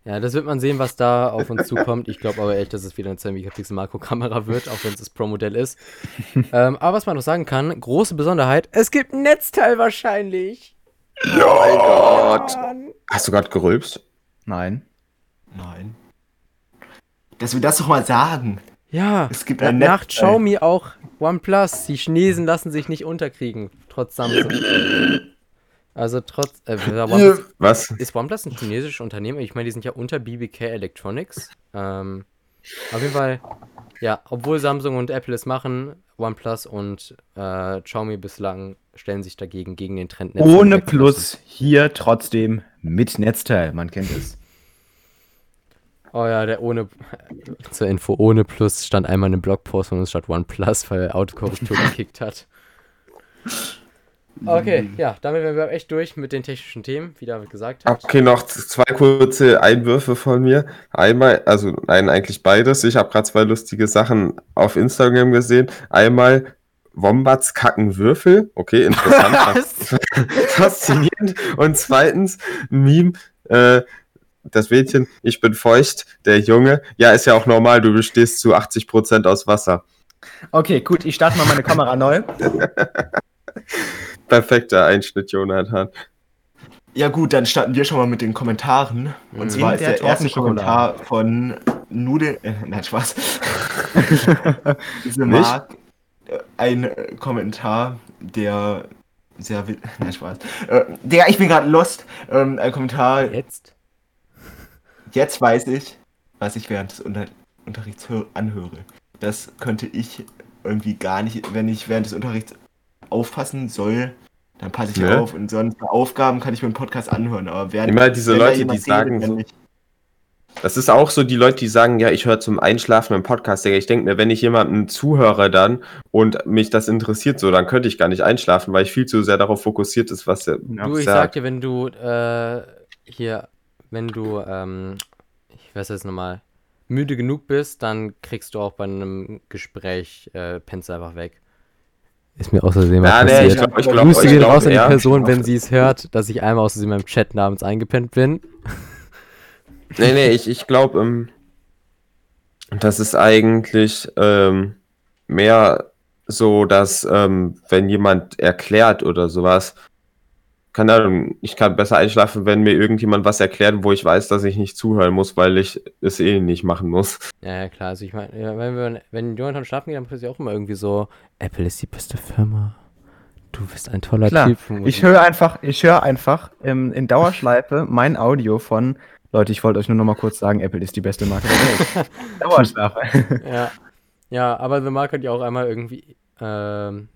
Ja, das wird man sehen, was da auf uns zukommt. Ich glaube aber echt, dass es wieder eine 2 Megapixel Makrokamera wird, auch wenn es das Pro-Modell ist. (laughs) ähm, aber was man noch sagen kann, große Besonderheit, es gibt ein Netzteil wahrscheinlich. Oh mein Gott. Hast du gerade gerülpst? Nein. Nein. Dass wir das doch mal sagen. Ja, Es gibt ein nach Netzteil. Xiaomi auch OnePlus. Die Chinesen lassen sich nicht unterkriegen, trotz Samsung. Also trotz, äh, OnePlus, Was? ist OnePlus ein chinesisches Unternehmen? Ich meine, die sind ja unter BBK Electronics. Ähm, auf jeden Fall, ja, obwohl Samsung und Apple es machen, OnePlus und äh, Xiaomi bislang stellen sich dagegen gegen den Trend. Netzteile Ohne. Plus, hier trotzdem mit Netzteil. Man kennt es. Oh ja, der ohne, (laughs) zur Info, ohne Plus stand einmal in einem Blogpost von uns statt OnePlus, weil Autokorrektur (laughs) gekickt hat. Okay, ja, damit wären wir echt durch mit den technischen Themen, wie David gesagt hat. Okay, noch zwei kurze Einwürfe von mir. Einmal, also nein, eigentlich beides. Ich habe gerade zwei lustige Sachen auf Instagram gesehen. Einmal Wombats kacken Würfel. Okay, interessant. (laughs) Faszinierend. Und zweitens ein Meme. Äh, das Mädchen, ich bin feucht, der Junge. Ja, ist ja auch normal, du bestehst zu 80% aus Wasser. Okay, gut, ich starte mal meine Kamera neu. (laughs) Perfekter Einschnitt, Jonathan. Ja gut, dann starten wir schon mal mit den Kommentaren. Und Mhm. zwar ist der der erste. Kommentar von Nudel... Äh, nein, Spaß. (laughs) Diese? Mark, äh, ein äh, Kommentar, der sehr... (laughs) Nein, Spaß. Äh, der, ich bin gerade lost. Ähm, ein Kommentar, Jetzt? Jetzt weiß ich, was ich während des Unter Unterrichts hör anhöre. Das könnte ich irgendwie gar nicht, wenn ich während des Unterrichts aufpassen soll, dann passe ich Ne? auf und sonst bei Aufgaben kann ich mir einen Podcast anhören. Aber während Immer diese Leute, die sagen redet, so- wenn ich- Das ist auch so die Leute, die sagen, ja, ich höre zum Einschlafen im Podcast. Digga, Ich denke mir, wenn ich jemanden zuhöre dann und mich das interessiert so, dann könnte ich gar nicht einschlafen, weil ich viel zu sehr darauf fokussiert ist, was er Ja. du, ich sagt. sag dir, wenn du äh, hier, wenn du ähm, ich weiß jetzt nochmal, müde genug bist, dann kriegst du auch bei einem Gespräch, äh, pennst du einfach weg. Ist mir außerdem mal Ja, nee, passiert. ich glaube, ich glaube, Grüße ich gehen glaub, raus an die ja. Person, wenn sie es hört, dass ich einmal aus Versehen meinem Chat namens eingepennt bin. Nee, nee, ich, ich glaube, ähm, das ist eigentlich ähm, mehr so, dass ähm, wenn jemand erklärt oder sowas, keine Ahnung, ich kann besser einschlafen, wenn mir irgendjemand was erklärt, wo ich weiß, dass ich nicht zuhören muss, weil ich es eh nicht machen muss. Ja, ja, klar. Also ich meine, ja, wenn, wir, wenn Jonathan schlafen geht, dann passiert auch immer irgendwie so, Apple ist die beste Firma. Du bist ein toller Klar, Typ. Ich höre einfach, ich höre einfach ähm, in Dauerschleife (laughs) mein Audio von Leute, ich wollte euch nur noch mal kurz sagen, Apple ist die beste Marke der Welt. (laughs) Dauerschleife. Ja. Ja, aber The Mark hat ja auch einmal irgendwie ähm,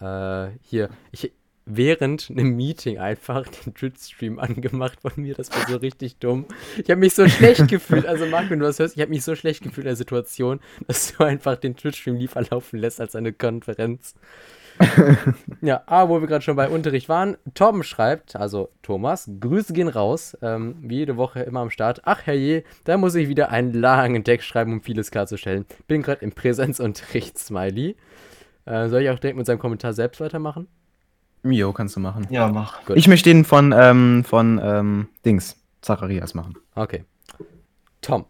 äh, hier, ich während einem Meeting einfach den Twitch-Stream angemacht von mir. Das war so richtig dumm. Ich habe mich so schlecht gefühlt. Also Marc, wenn du das hörst, ich habe mich so schlecht gefühlt in der Situation, dass du einfach den Twitch-Stream lieber laufen lässt als eine Konferenz. (laughs) ja, aber wo wir gerade schon bei Unterricht waren, Torben schreibt, also Thomas, Grüße gehen raus, ähm, wie jede Woche immer am Start. Ach herrje, da muss ich wieder einen langen Text schreiben, um vieles klarzustellen. Bin gerade im Präsenzunterricht, Smiley. Äh, soll ich auch direkt mit seinem Kommentar selbst weitermachen? Jo, kannst du machen. Ja, mach. Gut. Ich möchte den von, ähm, von ähm, Dings, Zacharias machen. Okay. Tom.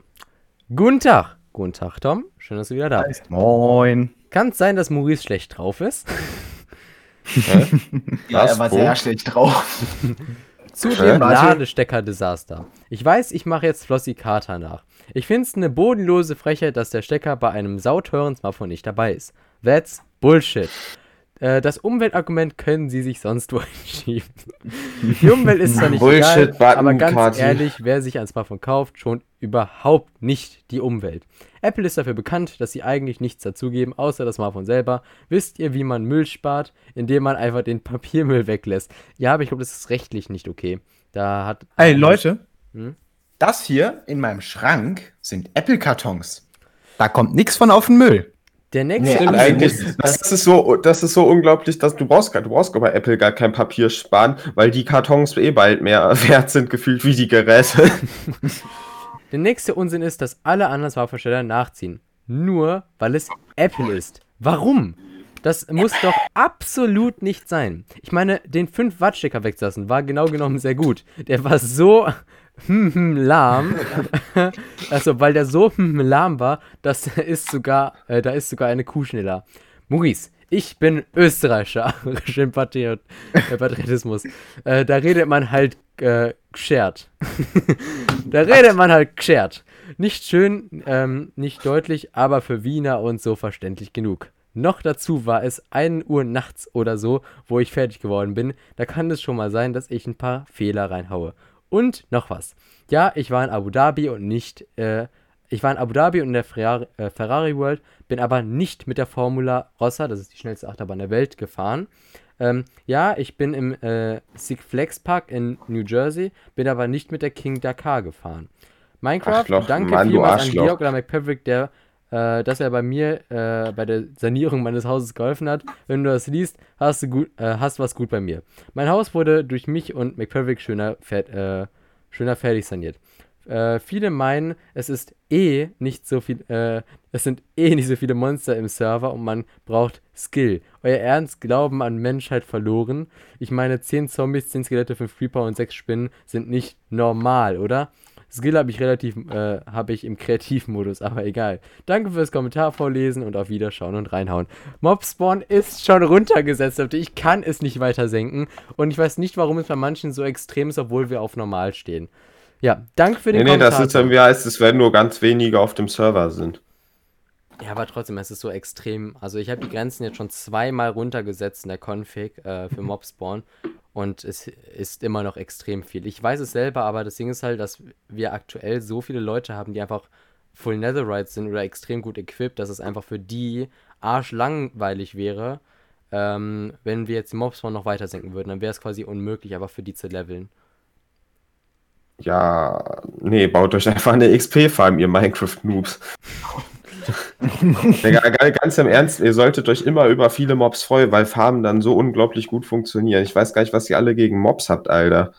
Guten Tag. Guten Tag, Tom. Schön, dass du wieder da bist. Moin. Kann es sein, dass Maurice schlecht drauf ist? (laughs) Hä? Ja, er war wo? sehr schlecht drauf. (laughs) Zu dem. Ladestecker-Desaster. Ich weiß, ich mache jetzt Flossie Carter nach. Ich finde es eine bodenlose Frechheit, dass der Stecker bei einem sauteuren Smartphone nicht dabei ist. That's Bullshit. Äh, Das Umweltargument können sie sich sonst wo hinschieben. (laughs) Die Umwelt ist zwar nicht Bullshit, egal, Button, aber ganz Kati. ehrlich, wer sich ein Smartphone kauft, schon überhaupt nicht die Umwelt. Apple ist dafür bekannt, dass sie eigentlich nichts dazugeben, außer das Smartphone selber. Wisst ihr, wie man Müll spart? Indem man einfach den Papiermüll weglässt. Ja, aber ich glaube, das ist rechtlich nicht okay. Da hat. Ey, Leute, Hm? das hier in meinem Schrank sind Apple-Kartons. Da kommt nichts von auf den Müll. Der nächste. Nee, eigentlich. Das, das, ist so, das ist so unglaublich, dass du brauchst, du brauchst bei Apple gar kein Papier sparen, weil die Kartons eh bald mehr (laughs) wert sind, gefühlt wie die Geräte. (laughs) Der nächste Unsinn ist, dass alle anderen Smartphone-Hersteller nachziehen. Nur weil es Apple ist. Warum? Das muss doch absolut nicht sein. Ich meine, den 5 Watt Stecker wegzulassen war genau genommen sehr gut. Der war so hm, hm, lahm. (laughs) also, weil der so hm, hm, lahm war, das ist sogar, äh, da ist sogar eine Kuh schneller. Maurice, ich bin Österreicher. (laughs) Schön Patriot, äh, Patriotismus. Äh, da redet man halt äh, geschert. (laughs) da redet man halt geschert. Nicht schön, ähm, nicht deutlich, aber für Wiener und so verständlich genug. Noch dazu war es 1 Uhr nachts oder so, wo ich fertig geworden bin. Da kann es schon mal sein, dass ich ein paar Fehler reinhaue. Und noch was. Ja, ich war in Abu Dhabi und nicht, äh, ich war in Abu Dhabi und in der Ferrari, äh, Ferrari World, bin aber nicht mit der Formula Rossa, das ist die schnellste Achterbahn der Welt, gefahren. Ähm, ja, ich bin im äh, Six Flags Park in New Jersey, bin aber nicht mit der King Dakar gefahren. Minecraft, Arschloch, danke Mann, vielmals an. Georg oder McPatrick, der, äh, dass er bei mir äh, bei der Sanierung meines Hauses geholfen hat. Wenn du das liest, hast du gut, äh, hast was gut bei mir. Mein Haus wurde durch mich und McPatrick schöner, fer äh, schöner fertig saniert. Äh, viele meinen, es ist eh nicht so viel, äh, es sind eh nicht so viele Monster im Server und man braucht Skill. Euer Ernst, Glauben an Menschheit verloren. Ich meine, 10 Zombies, 10 Skelette, 5 Creeper und 6 Spinnen sind nicht normal, oder? Skill habe ich relativ, äh, habe ich im Kreativmodus, aber egal. Danke fürs Kommentar vorlesen und auf Wiederschauen und reinhauen. Mobspawn ist schon runtergesetzt, Leute. Ich kann es nicht weiter senken und ich weiß nicht, warum es bei manchen so extrem ist, obwohl wir auf normal stehen. Ja, danke für den nee, nee, das Kommentar. ist irgendwie heißt, es werden nur ganz wenige auf dem Server sind. Ja, aber trotzdem, es ist so extrem. Also ich habe die Grenzen jetzt schon zweimal runtergesetzt in der Config äh, für (laughs) Mobspawn und es ist immer noch extrem viel. Ich weiß es selber, aber das Ding ist halt, dass wir aktuell so viele Leute haben, die einfach Full Netherite sind oder extrem gut equipped, dass es einfach für die arschlangweilig wäre, ähm, wenn wir jetzt die Mobspawn noch weiter senken würden. Dann wäre es quasi unmöglich, aber für die zu leveln. Ja, nee, baut euch (laughs) einfach eine XP-Farm, ihr Minecraft-Noobs. (laughs) Ganz im Ernst, ihr solltet euch immer über viele Mobs freuen, weil Farmen dann so unglaublich gut funktionieren. Ich weiß gar nicht, was ihr alle gegen Mobs habt, Alter.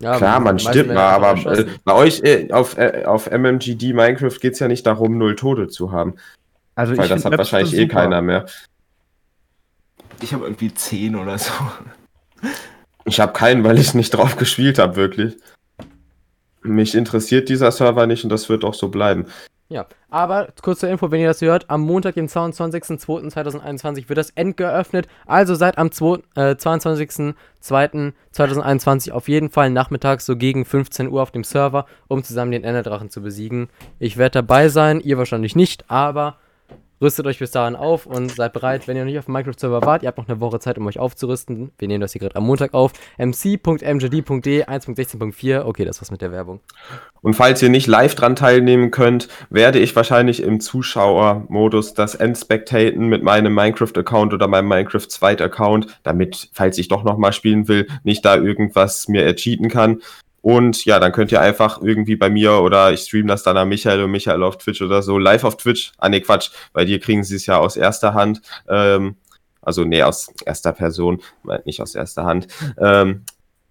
Ja, Klar, man stirbt mal, aber äh, bei euch äh, auf, äh, auf MMGD Minecraft geht es ja nicht darum, null Tode zu haben. Also Weil ich das hat Maps wahrscheinlich eh keiner mehr. Ich habe irgendwie 10 oder so. Ich habe keinen, weil ich nicht drauf gespielt habe, wirklich. Mich interessiert dieser Server nicht und das wird auch so bleiben. Ja, aber kurze Info, wenn ihr das hört, am Montag, den 22.02.2021 wird das End geöffnet. Also seid am 2, äh, 22.02.2021 auf jeden Fall nachmittags so gegen 15 Uhr auf dem Server, um zusammen den Enderdrachen zu besiegen. Ich werde dabei sein, ihr wahrscheinlich nicht, aber rüstet euch bis dahin auf und seid bereit, wenn ihr noch nicht auf dem Minecraft-Server wart. Ihr habt noch eine Woche Zeit, um euch aufzurüsten. Wir nehmen das hier gerade am Montag auf. mc.mjd.de 1.16.4. Okay, das war's mit der Werbung. Und falls ihr nicht live dran teilnehmen könnt, werde ich wahrscheinlich im Zuschauermodus das Endspectaten mit meinem Minecraft-Account oder meinem Minecraft-Zweit-Account, damit, falls ich doch nochmal spielen will, nicht da irgendwas mir ercheaten kann. Und ja, dann könnt ihr einfach irgendwie bei mir oder ich stream das dann an Michael und Michael auf Twitch oder so, live auf Twitch. Ah, nee, Quatsch, bei dir kriegen sie es ja aus erster Hand. Ähm, also, nee, aus erster Person, nicht aus erster Hand. Ähm,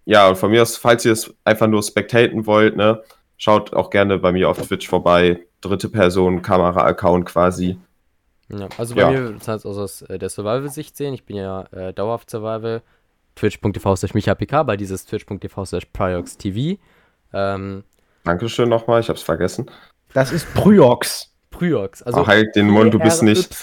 ja, und von mir aus, falls ihr es einfach nur spectaten wollt, ne, schaut auch gerne bei mir auf Twitch vorbei. Dritte Person, Kamera-Account quasi. Ja, also bei Ja. mir kann es aus äh, der Survival-Sicht sehen. Ich bin ja äh, dauerhaft Survival. Twitch.tv slash michapk, bei dieses Twitch.tv slash prioxtv. Ähm, Dankeschön nochmal, ich hab's vergessen. Das ist Pryox. Pryox, also Also halt den Mund, du bist nicht.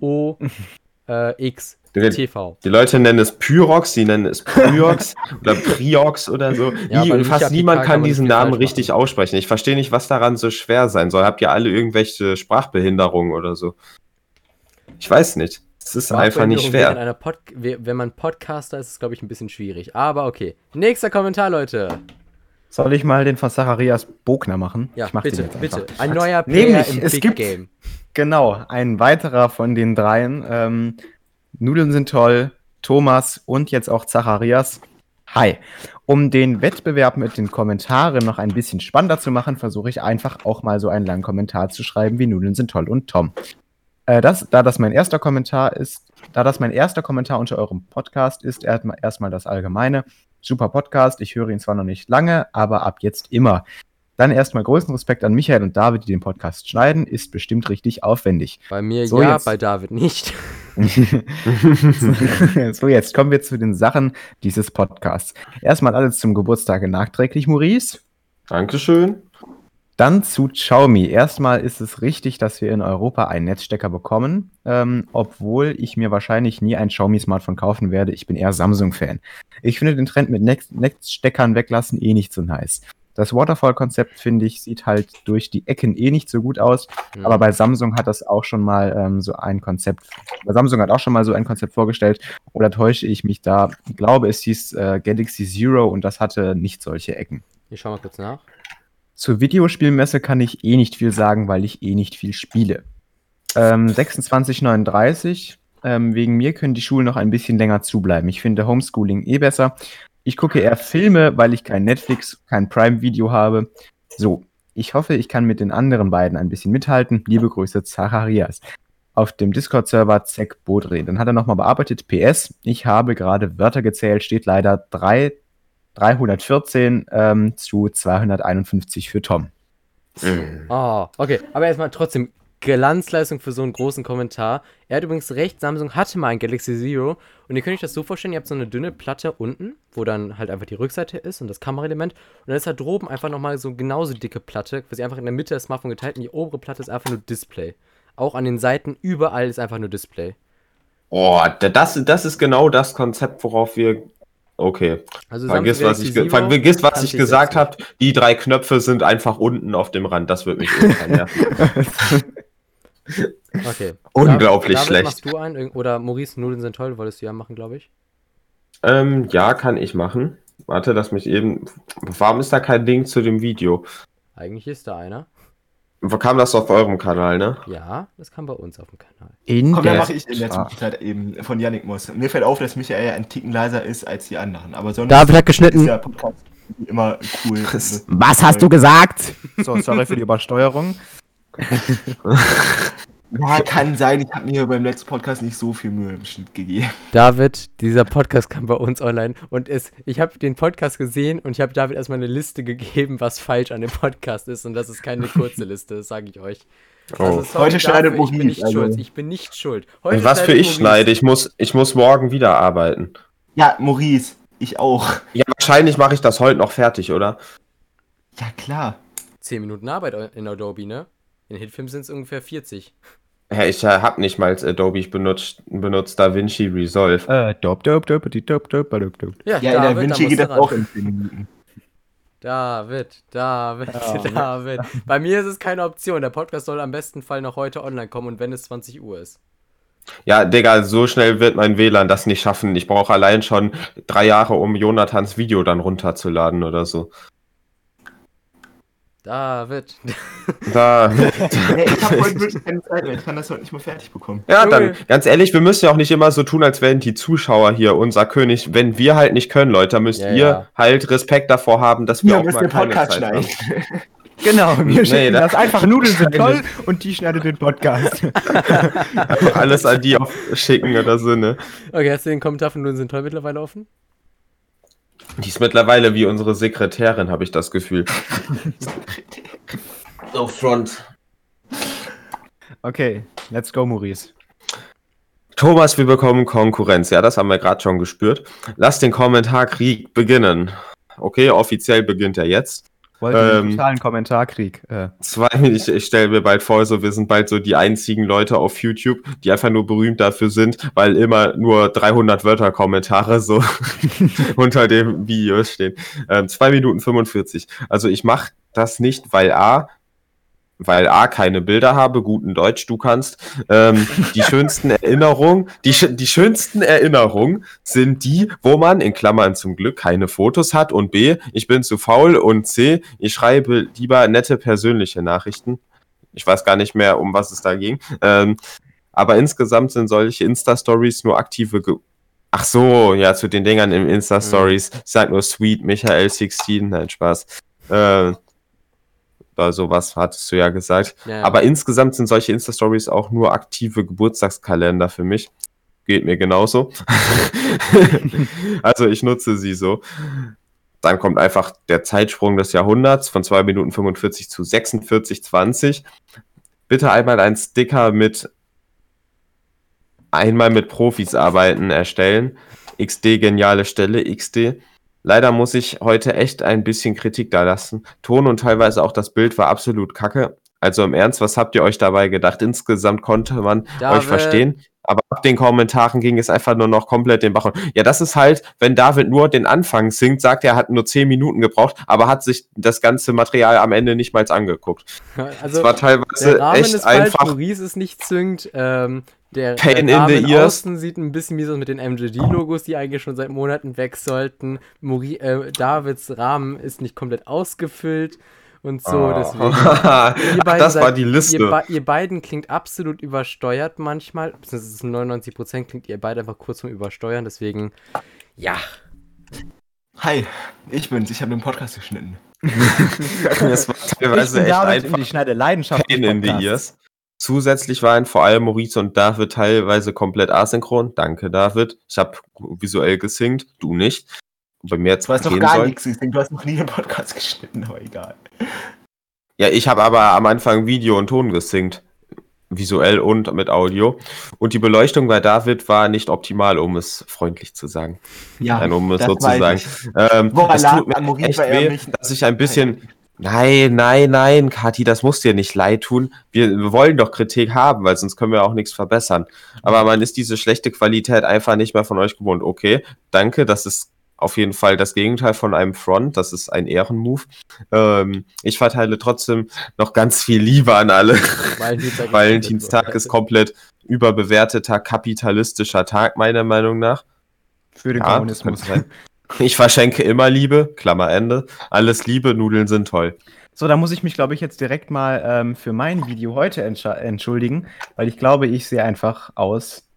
Y-O-X (laughs) Die, TV. die Leute nennen es Pyrox, sie nennen es Pryox oder Priox oder so. (laughs) Ja, Nie, fast niemand kann diesen Namen richtig aussprechen. Ich verstehe nicht, was daran so schwer sein soll. Habt ihr alle irgendwelche Sprachbehinderungen oder so? Ich weiß nicht. Es ist einfach nicht schwer. wenn man Podcaster ist, ist es, glaube ich, ein bisschen schwierig. Aber okay. Nächster Kommentar, Leute. Soll ich mal den von Zacharias Bogner machen? Ja, ich mach den bitte, jetzt bitte. Ein neuer Player Nämlich, im es Big gibt- Game. Genau, ein weiterer von den dreien. Ähm, Nudeln sind toll, Thomas und jetzt auch Zacharias. Hi. Um den Wettbewerb mit den Kommentaren noch ein bisschen spannender zu machen, versuche ich einfach auch mal so einen langen Kommentar zu schreiben wie Nudeln sind toll und Tom. Äh, das, da das mein erster Kommentar ist, da das mein erster Kommentar unter eurem Podcast ist, erstmal erstmal das Allgemeine. Super Podcast, ich höre ihn zwar noch nicht lange, aber ab jetzt immer. Dann erstmal größten Respekt an Michael und David, die den Podcast schneiden, ist bestimmt richtig aufwendig. Bei mir So, ja, jetzt. bei David nicht. (laughs) so, jetzt kommen wir zu den Sachen dieses Podcasts. Erstmal alles zum Geburtstag nachträglich, Maurice. Dankeschön. Dann zu Xiaomi. Erstmal ist es richtig, dass wir in Europa einen Netzstecker bekommen, ähm, obwohl ich mir wahrscheinlich nie ein Xiaomi-Smartphone kaufen werde. Ich bin eher Samsung-Fan. Ich finde den Trend mit Netz Netzsteckern weglassen eh nicht so nice. Das Waterfall-Konzept, finde ich, sieht halt durch die Ecken eh nicht so gut aus. Hm. Aber bei Samsung hat das auch schon mal ähm, so ein Konzept, bei Samsung hat auch schon mal so ein Konzept vorgestellt. Oder täusche ich mich da? Ich glaube, es hieß äh, Galaxy Zero und das hatte nicht solche Ecken. ich schau mal kurz nach. Zur Videospielmesse kann ich eh nicht viel sagen, weil ich eh nicht viel spiele. Ähm, 2639. Ähm, wegen mir können die Schulen noch ein bisschen länger zubleiben. Ich finde Homeschooling eh besser. Ich gucke eher Filme, weil ich kein Netflix, kein Prime-Video habe. So, ich hoffe, ich kann mit den anderen beiden ein bisschen mithalten. Liebe Grüße, Zacharias. Auf dem Discord-Server Zek Bodre. Dann hat er nochmal bearbeitet. PS, ich habe gerade Wörter gezählt, steht leider 3, 314 ähm, zu 251 für Tom. Oh, okay. Aber erstmal trotzdem Glanzleistung für so einen großen Kommentar. Er hat übrigens recht, Samsung hatte mal ein Galaxy Zero. Und ihr könnt euch das so vorstellen, ihr habt so eine dünne Platte unten, wo dann halt einfach die Rückseite ist und das Kameraelement. Und dann ist da droben einfach nochmal so genauso dicke Platte, quasi einfach in der Mitte des Smartphone geteilt. Und die obere Platte ist einfach nur Display. Auch an den Seiten, überall ist einfach nur Display. Oh, da- das, das ist genau das Konzept, worauf wir. Okay. Also Vergiss, was ich, ge- vergiss, was ich gesagt habe. Die drei Knöpfe sind einfach unten auf dem Rand. Das wird mich (laughs) nerven. Okay. Unglaublich David, schlecht. Machst du einen? Oder Maurice, Nudeln sind toll, wolltest du ja machen, glaube ich. ähm, ja, kann ich machen. Warte, lass mich eben. Warum ist da kein Link zu dem Video? Eigentlich ist da einer. Wo kam das auf eurem Kanal, ne? Ja, das kam bei uns auf dem Kanal. In Komm, dann mache ich in der. Zwischenzeit eben von Yannick Moss. Mir fällt auf, dass Michael ja ein Ticken leiser ist als die anderen. Aber sonst David hat ist geschnitten. der Podcast immer cool. Was? Was hast du gesagt? So, sorry für die Übersteuerung. (laughs) Ja, kann sein. Ich habe mir beim letzten Podcast nicht so viel Mühe im Schnitt gegeben. David, dieser Podcast kam bei uns online und es, ich habe den Podcast gesehen und ich habe David erstmal eine Liste gegeben, was falsch an dem Podcast ist und das ist keine kurze Liste, das sage ich euch. Oh. sorry Heute schneidet dafür, ich bin nicht also- schuld. Ich bin nicht schuld. Heute Was für ich Maurice. schneide. Ich muss, ich muss morgen wieder arbeiten. Ja, Maurice, ich auch. Ja, wahrscheinlich mache ich das heute noch fertig, oder? Ja, klar. 10 Minuten Arbeit in Adobe, ne? In Hitfilm sind es ungefähr 40. Ja, ich äh, habe nicht mal äh, Adobe benutzt, Da Vinci Resolve. Äh, dop, dop, dop, die dop, dop, dop, dop. Ja, ja David, in DaVinci da geht das auch in 10 Minuten. David, David, David. David. Bei mir ist es keine Option. Der Podcast soll am besten Fall noch heute online kommen und wenn es 20 Uhr ist. Ja, Digga, so schnell wird mein WLAN das nicht schaffen. Ich brauche allein schon drei Jahre, um Jonathans Video dann runterzuladen oder so. David. (laughs) Da. Ja, ich habe heute (laughs) wirklich keine Zeit mehr. Ich kann das heute nicht mehr fertig bekommen. Ja, dann, ganz ehrlich, wir müssen ja auch nicht immer so tun, als wären die Zuschauer hier unser König. Wenn wir halt nicht können, Leute, dann müsst Ja, ihr ja. halt Respekt davor haben, dass wir Hier auch mal keine Podcast Zeit schneiden. haben. (laughs) Genau, wir schicken da- das einfach. Nudeln sind toll und die schneidet den Podcast. Einfach alles an die auf schicken oder so, ne? Okay, hast du den Kommentar von Nun sind toll mittlerweile offen? Die ist mittlerweile wie unsere Sekretärin, habe ich das Gefühl. (laughs) Auf Front. Okay, let's go, Maurice. Thomas, wir bekommen Konkurrenz. Ja, das haben wir gerade schon gespürt. Lass den Kommentarkrieg beginnen. Okay, offiziell beginnt er jetzt. Wollt ihr Ähm, einen totalen Kommentarkrieg? Äh, Zwei, ich, ich stelle mir bald vor, so wir sind bald so die einzigen Leute auf YouTube, die einfach nur berühmt dafür sind, weil immer nur 300 Wörter Kommentare so (laughs) unter dem Video stehen. Ähm, 2 Minuten 45. Also ich mache das nicht, weil A, weil A keine Bilder habe, guten Deutsch du kannst. Ähm, die schönsten Erinnerungen, die, die schönsten Erinnerungen sind die, wo man in Klammern zum Glück keine Fotos hat und B, ich bin zu faul und C, ich schreibe lieber nette persönliche Nachrichten. Ich weiß gar nicht mehr, um was es da ging. Ähm, aber insgesamt sind solche Insta-Stories nur aktive Ge Ach so, ja, zu den Dingern im Insta-Stories. Ich sag nur Sweet Michael 16, nein, Spaß. Äh, oder sowas hattest du ja gesagt. Ja, Aber insgesamt sind solche Insta-Stories auch nur aktive Geburtstagskalender für mich. Geht mir genauso. (laughs) also ich nutze sie so. Dann kommt einfach der Zeitsprung des Jahrhunderts von 2 Minuten 45 zu 46,20. Bitte einmal einen Sticker mit einmal mit Profis arbeiten erstellen. XD geniale Stelle, XD. Leider muss ich heute echt ein bisschen Kritik da lassen. Ton und teilweise auch das Bild war absolut kacke. Also im Ernst, was habt ihr euch dabei gedacht? Insgesamt konnte man David. euch verstehen, aber ab den Kommentaren ging es einfach nur noch komplett den Bach. runter. Ja, das ist halt, wenn David nur den Anfang singt, sagt er, er hat nur 10 Minuten gebraucht, aber hat sich das ganze Material am Ende nicht mal angeguckt. also es war der teilweise Rahmen echt ist falsch, einfach. Maurice ist nicht synkt. Ähm, der, Pain der in the Rahmen ears. außen sieht ein bisschen wie so mit den MJD-Logos, die eigentlich schon seit Monaten weg sollten. Mauri äh, Davids Rahmen ist nicht komplett ausgefüllt und so. Deswegen. Ach, (laughs) Ihr beiden das war seid- die Liste. Ihr, ihr beiden klingt absolut übersteuert manchmal. Beziehungsweise 99% klingt ihr beide einfach kurz vom Übersteuern. Deswegen, ja. Hi, ich bin's. Ich habe den Podcast geschnitten. (laughs) es war teilweise ich bin echt David einfach und ich schneide Leidenschaft. Pain in the ears. Zusätzlich waren vor allem Maurice und David teilweise komplett asynchron. Danke, David. Ich habe visuell gesinkt, du nicht. Bei mir jetzt Du hast noch gar sollen. nichts gesehen. Du hast noch nie einen Podcast (laughs) geschnitten, aber egal. Ja, ich habe aber am Anfang Video und Ton gesinkt. Visuell und mit Audio. Und die Beleuchtung bei David war nicht optimal, um es freundlich zu sagen. Ja, Nein, um es das so zu sagen. Ähm, es tut mir echt weh, dass ich ein bisschen. Nein, nein, nein, Kathi, das muss dir nicht leid tun. Wir, wir wollen doch Kritik haben, weil sonst können wir auch nichts verbessern. Aber man ist diese schlechte Qualität einfach nicht mehr von euch gewohnt. Okay, danke, das ist auf jeden Fall das Gegenteil von einem Front. Das ist ein Ehrenmove. Ähm, ich verteile trotzdem noch ganz viel Liebe an alle. Valentinstag, (laughs) Valentinstag ist komplett überbewerteter kapitalistischer Tag, meiner Meinung nach. Für den Ja, Kommunismus. (laughs) Ich verschenke immer Liebe, Klammer Ende. Alles Liebe, Nudeln sind toll. So, da muss ich mich, glaube ich, jetzt direkt mal ähm, für mein Video heute entschuldigen, weil ich glaube, ich sehe einfach aus.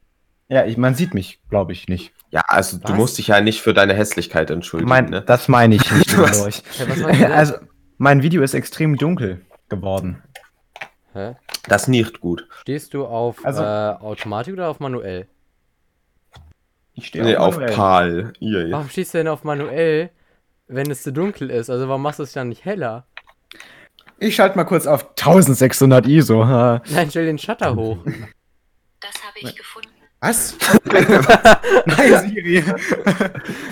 Ja, ich, man sieht mich, glaube ich, nicht. Ja, also du Was? musst dich ja nicht für deine Hässlichkeit entschuldigen. Mein, ne? Das meine ich nicht, (laughs) Was? Ja, du? (laughs) Also, mein Video ist extrem dunkel geworden. Hä? Das nicht gut. Stehst du auf Also- äh, Automatik oder auf manuell? Ich stehe Nee, auf manuell. PAL. Ihr. Warum stehst du denn auf manuell, wenn es zu dunkel ist? Also warum machst du es dann nicht heller? Ich schalte mal kurz auf 1600 ISO. Nein, stell den Shutter hoch. Das habe ich gefunden. Was? (laughs) Nein, Siri.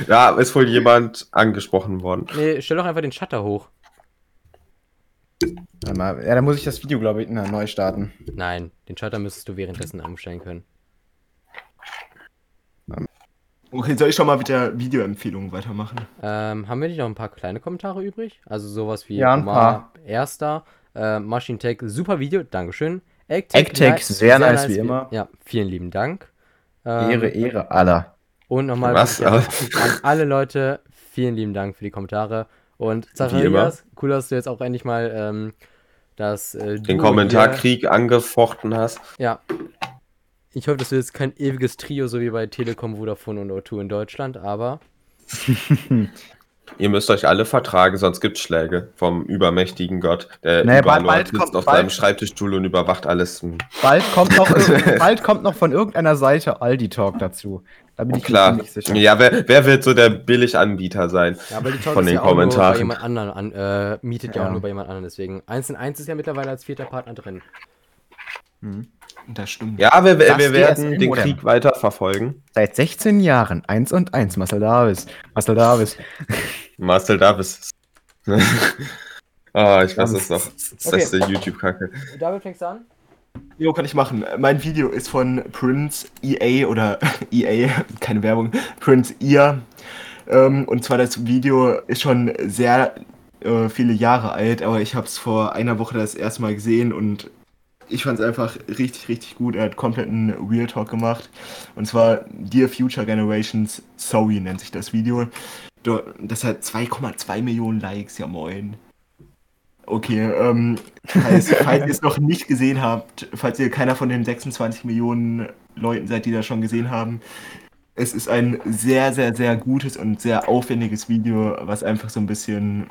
Ja, ist wohl jemand angesprochen worden. Nee, stell doch einfach den Shutter hoch. Warte mal, ja, dann muss ich das Video, glaube ich, na, neu starten. Nein, den Shutter müsstest du währenddessen umstellen können. Okay, soll ich schon mal mit der Videoempfehlung weitermachen? Ähm, haben wir nicht noch ein paar kleine Kommentare übrig? Also sowas wie Ja, ein Omar Erster, äh, Machine Tech, super Video, Dankeschön. Actech, ni- sehr nice wie immer. Ja, vielen lieben Dank. Ähm, Ehre, Ehre aller. Und nochmal Was? an alle Leute, vielen lieben Dank für die Kommentare. Und. Zacharias, cool, dass du jetzt auch endlich mal ähm, das äh, Den Kommentarkrieg angefochten hast. Ja. Ich hoffe, das wird jetzt kein ewiges Trio, so wie bei Telekom, Vodafone und O2 in Deutschland, aber (laughs) Ihr müsst euch alle vertragen, sonst gibt's Schläge vom übermächtigen Gott, der Nee, überall bald- bald sitzt kommt- auf bald- seinem Schreibtischstuhl und überwacht alles. Bald kommt noch, (laughs) bald kommt noch von irgendeiner Seite Aldi Talk dazu. Da bin ich mir Klar. ziemlich sicher. Ja, wer, wer wird so der Billiganbieter sein? Ja, aber die Talk Von ist den ja auch nur bei Kommentaren. jemand anderen an, äh, mietet ja. Ja. auch nur bei jemand anderen, deswegen 1 in 1 ist ja mittlerweile als vierter Partner drin. Das stimmt. Ja, wir, wir, wir werden den. Krieg weiter verfolgen. Seit 16 Jahren, 1 und 1, Marcel Davis. Marcel Davis. (laughs) Marcel Davis. (laughs) Ah, ich weiß es noch. (laughs) Das Okay. beste YouTube-Kacke. David, fängst du an? Jo, kann ich machen. Mein Video ist von Prince EA oder EA, keine Werbung, Prince Ear. Ähm, und zwar das Video ist schon sehr äh, viele Jahre alt, aber ich habe es vor einer Woche das erste Mal gesehen und ich fand es einfach richtig, richtig gut. Er hat komplett einen Real Talk gemacht. Und zwar Dear Future Generations, Sorry nennt sich das Video. Das hat 2,2 Millionen Likes, ja moin. Okay, ähm, falls, (laughs) falls ihr es noch nicht gesehen habt, falls ihr keiner von den 26 Millionen Leuten seid, die das schon gesehen haben, es ist ein sehr, sehr, sehr gutes und sehr aufwendiges Video, was einfach so ein bisschen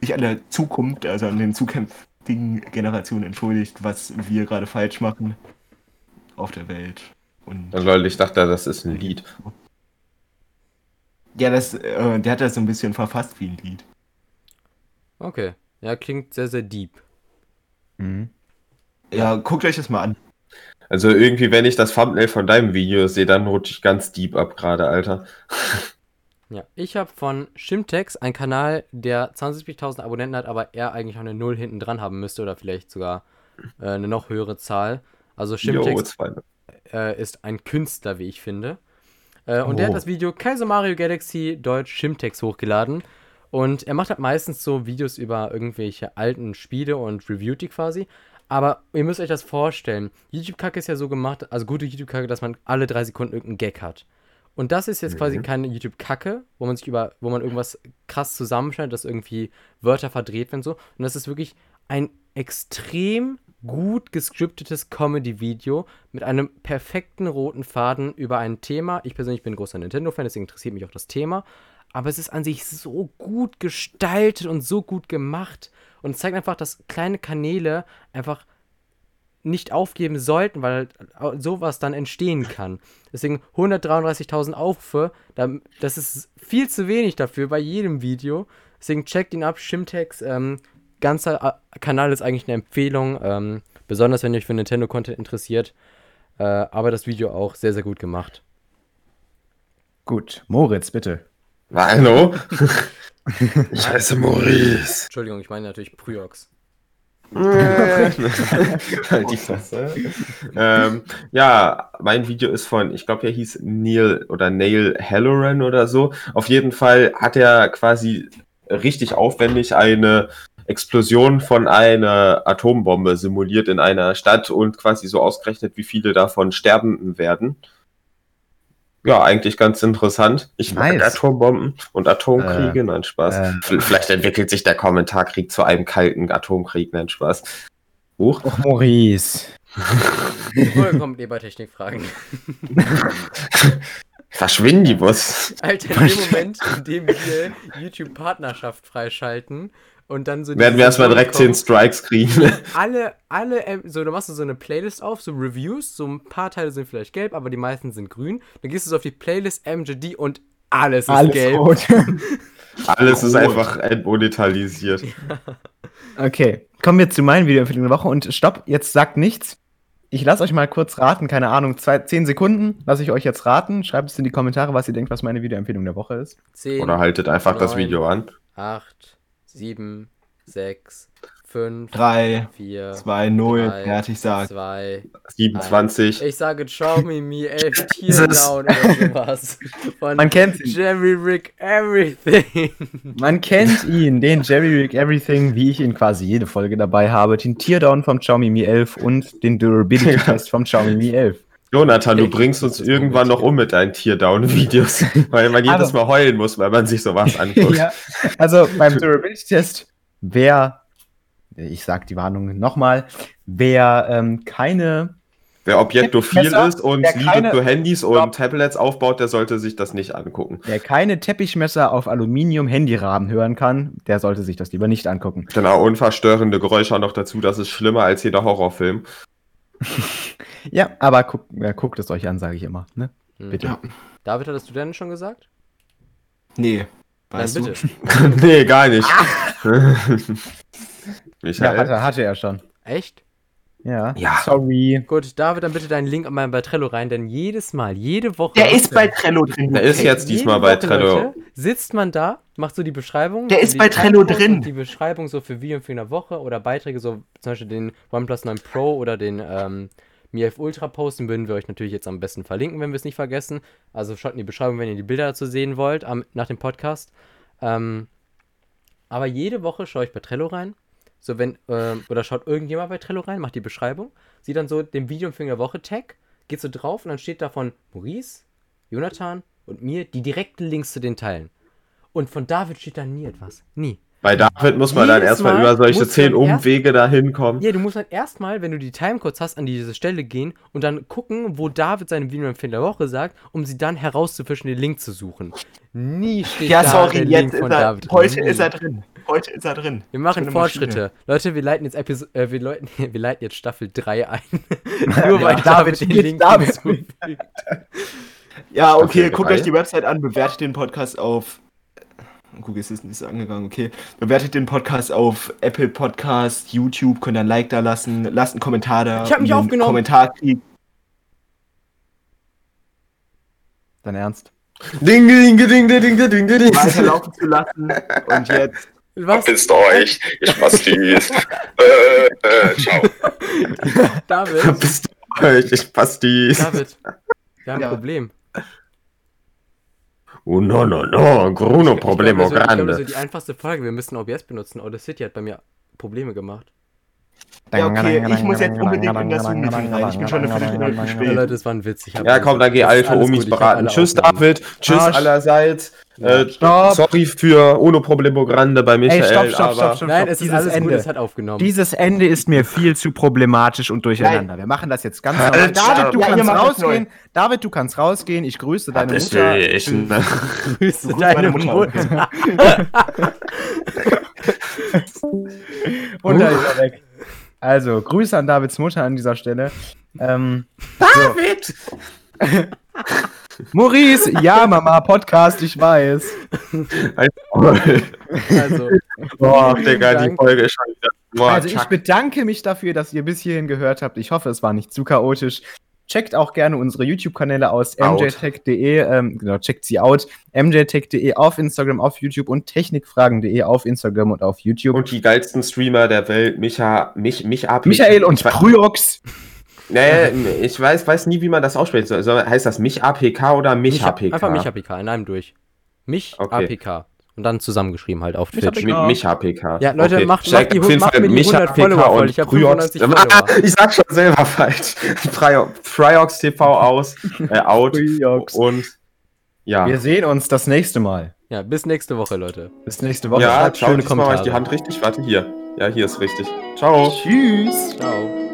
sich an der Zukunft, also an den zukünftigen Generationen entschuldigt, was wir gerade falsch machen auf der Welt. Und Und Leute, ich dachte, das ist ein Lied. ja, das, äh, der hat das so ein bisschen verfasst wie ein Lied. Okay. Ja, klingt sehr, sehr deep. Mhm. Ja, guckt euch das mal an. Also irgendwie, wenn ich das Thumbnail von deinem Video sehe, dann rutsche ich ganz deep ab gerade, Alter. (laughs) Ja, ich habe von Shimtex einen Kanal, der 20.000 Abonnenten hat, aber er eigentlich auch eine Null hinten dran haben müsste oder vielleicht sogar äh, eine noch höhere Zahl. Also Shimtex äh, ist ein Künstler, wie ich finde. Äh, und der Oh. hat das Video Kaiser Mario Galaxy Deutsch Shimtex hochgeladen. Und er macht halt meistens so Videos über irgendwelche alten Spiele und reviewt die quasi. Aber ihr müsst euch das vorstellen. YouTube-Kacke ist ja so gemacht, also gute YouTube-Kacke, dass man alle drei Sekunden irgendeinen Gag hat. Und das ist jetzt quasi keine YouTube-Kacke, wo man sich über, wo man irgendwas krass zusammenschneidet, dass irgendwie Wörter verdreht werden so. Und das ist wirklich ein extrem gut gescriptetes Comedy-Video mit einem perfekten roten Faden über ein Thema. Ich persönlich bin großer Nintendo-Fan, deswegen interessiert mich auch das Thema. Aber es ist an sich so gut gestaltet und so gut gemacht. Und es zeigt einfach, dass kleine Kanäle einfach nicht aufgeben sollten, weil halt sowas dann entstehen kann. Deswegen 133.000 Aufrufe, da- das ist viel zu wenig dafür bei jedem Video. Deswegen checkt ihn ab, Shimtex. Ähm, ganzer äh, Kanal ist eigentlich eine Empfehlung, ähm, besonders wenn ihr euch für Nintendo-Content interessiert. Äh, aber das Video auch sehr, sehr gut gemacht. Gut, Moritz, bitte. Hallo? (laughs) ich heiße Maurice. Entschuldigung, ich meine natürlich Pryox. Halt (laughs) die Fresse. ähm, ja, mein Video ist von, ich glaube, er hieß Neil oder Neil Halloran oder so. Auf jeden Fall hat er quasi richtig aufwendig eine Explosion von einer Atombombe simuliert in einer Stadt und quasi so ausgerechnet, wie viele davon Sterbenden werden. Ja, eigentlich ganz interessant. Ich mag Nice. Atombomben und Atomkriege, Äh, nein, Spaß. äh. Vielleicht entwickelt sich der Kommentarkrieg zu einem kalten Atomkrieg, nein, Spaß. Huch. Och, Maurice. Oder kommt ihr bei Technikfragen? (laughs) Verschwindibus. Alter, in dem Moment, in dem wir YouTube-Partnerschaft freischalten und dann so Werden wir erstmal direkt Sekunden 10 Strikes kriegen. (laughs) alle, alle, ähm, so, da machst du so eine Playlist auf, so Reviews, so ein paar Teile sind vielleicht gelb, aber die meisten sind grün. Dann gehst du so auf die Playlist MJD und alles ist Alles gelb. rot. (laughs) Alles ist Rot. einfach entmonetalisiert. Okay, kommen wir zu meinen Videoempfehlungen der Woche und stopp, jetzt sagt nichts. Ich lasse euch mal kurz raten, keine Ahnung, zwei, zehn Sekunden lasse ich euch jetzt raten. Schreibt es in die Kommentare, was ihr denkt, was meine Videoempfehlung der Woche ist. 10, Oder haltet einfach das neun, Video an. 8, 7, 6, 5, 3, 4, 2, 0, drei, fertig sagt. 2. 27. Ich sage Xiaomi Mi 11 Tier Down oder sowas. Von Man kennt ihn. Jerry Rick Everything. (laughs) Man kennt ihn, den Jerry Rig Everything, wie ich ihn quasi jede Folge dabei habe, den Teardown vom Xiaomi Mi 11 und den Durability Test vom Xiaomi Mi 11. Jonathan, du bringst uns irgendwann noch um mit deinen Teardown-Videos, (laughs) weil man jedes Aber- Mal heulen muss, weil man sich sowas (laughs) anguckt. ja, also beim Durability Test, wer, ich sag die Warnung nochmal, wer ähm, keine Wer objektophil ist und Liebe für Handys und Tablets aufbaut, der sollte sich das nicht angucken. Wer keine Teppichmesser auf Aluminium-Handyrahmen hören kann, der sollte sich das lieber nicht angucken. Genau, unverstörende Geräusche auch noch dazu, das ist schlimmer als jeder Horrorfilm. Ja, aber guck, ja, guckt es euch an, sage ich immer. Ne? Hm. Bitte. Ja. David, hattest du denn schon gesagt? Nee. Weißt Nein, du? bitte. (laughs) nee, gar nicht. (laughs) Ja, Michael? hatte, hatte er schon. Echt? Ja. Ja. Sorry. Gut, David, dann bitte deinen Link mal bei Trello rein, denn jedes Mal, jede Woche. Der ist bei Trello drin. Der ist jetzt Jede diesmal bei Woche, Trello. Leute, sitzt man da, macht so die Beschreibung. Der ist bei Trello Timecode drin. Die Beschreibung so für Video für eine Woche oder Beiträge, so zum Beispiel den OnePlus 9 Pro oder den ähm, Mi 11 Ultra posten, würden wir euch natürlich jetzt am besten verlinken, wenn wir es nicht vergessen. Also schaut in die Beschreibung, wenn ihr die Bilder dazu sehen wollt, am, nach dem Podcast. Ähm, aber jede Woche schaue ich bei Trello rein. So, wenn, ähm, oder schaut irgendjemand bei Trello rein, macht die Beschreibung, sieht dann so den Videoempfehlung der Woche Tag, geht so drauf und dann steht da von Maurice, Jonathan und mir die direkten Links zu den Teilen. Und von David steht da nie etwas. Nie. Bei David muss man dann Jedes erstmal Mal über solche muss zehn man erst- Umwege dahin kommen. Ja, du musst dann erstmal, wenn du die Timecodes hast, an diese Stelle gehen und dann gucken, wo David seine Videoempfehlung der Woche sagt, um sie dann herauszufischen, den Link zu suchen. Nie steht Ja, da sorry, der jetzt Link ist von er. David. Heute Nie. ist er drin. Heute ist er drin. Wir machen Schöne Fortschritte. Maschine. Leute, wir leiten jetzt Episo äh, wir, leiten, (laughs) wir leiten jetzt Staffel 3 ein. (laughs) Nur weil Ja, David David den spielt Link David. hinzufügt. Ja, okay, Staffel guckt drei. euch die Website an, bewertet den Podcast auf. Guck, es ist nicht so angegangen, okay. Bewertet den Podcast auf Apple Podcast, YouTube, könnt ihr ein Like da lassen, lasst einen Kommentar da. Ich hab mich aufgenommen. Kommentarkrieg. Dein Ernst? Ding, ding, ding, ding, ding, ding, ding, ding. weiterlaufen zu lassen. Und jetzt. Was? Verpisst euch, ihr Spastis. äh, äh, ciao. David? Bist du euch, ich Pastis. David, wir haben Ja. ein Problem. Oh no, no, no, Bruno Problemo ich glaube, so, ich glaube, so Grande. die einfachste Frage, wir müssen OBS benutzen. Audacity hat bei mir Probleme gemacht. Ja, okay, ich muss jetzt unbedingt in das Zoom-Meeting rein. Ich bin schon eine Viertelstunde zu Ja, spät. Leute, das war ein Witz. Ich Ja, komm, dann geh das alte Omis ich beraten. Tschüss. David. Tschüss allerseits. Äh, sorry für Uno Problemo Grande bei Michael, Ey, stopp, stopp, stopp, stopp. Nein, es ist Dieses alles Ende. gut, es hat aufgenommen. Dieses Ende ist mir viel zu problematisch und durcheinander. Wir machen das jetzt ganz normal. Halt, David, du kannst rausgehen. David, du kannst rausgehen. Ich grüße deine das Mutter. ich. (laughs) Grüße Grüß deine Mutter. Mutter. Und da ist er weg. Also, Grüße an Davids Mutter an dieser Stelle. Ähm, David! (laughs) Maurice, ja, Mama, Podcast, ich weiß. Also, Boah, vielen Digga, die. Folge ist schon wieder. Boah, Also, ich bedanke mich dafür, dass ihr bis hierhin gehört habt. Ich hoffe, es war nicht zu chaotisch. Checkt auch gerne unsere YouTube-Kanäle aus, mjtech.de, ähm, genau, checkt sie out, mjtech.de auf Instagram, auf YouTube und technikfragen.de auf Instagram und auf YouTube. Und die geilsten Streamer der Welt, Micha, mich, mich ab. Michael und Pryox. Nee, ich weiß, weiß nie, wie man das ausspricht. So, so, heißt das mich APK oder mich Mich, APK? einfach mich APK, in einem durch. Mich Okay. APK. Und dann zusammengeschrieben halt auf Mich Twitch. APK. Mi- Mich APK. Ja, Leute, macht- Checkt macht die auf jeden macht Fall mir die mich 100 APK Follower voll. und Ich hab Pryox. 95 (laughs) Follower. Ah, ich sag schon selber falsch. (laughs) Fryo- Fryox TV aus, (laughs) äh, out. Und ja. Wir sehen uns das nächste Mal. Ja, bis nächste Woche, Leute. Bis nächste Woche. Ja, schreibt schöne diesmal mache ich die Kommentare. Hand richtig. Warte, hier. Ja, hier ist richtig. Ciao. Tschüss. Ciao.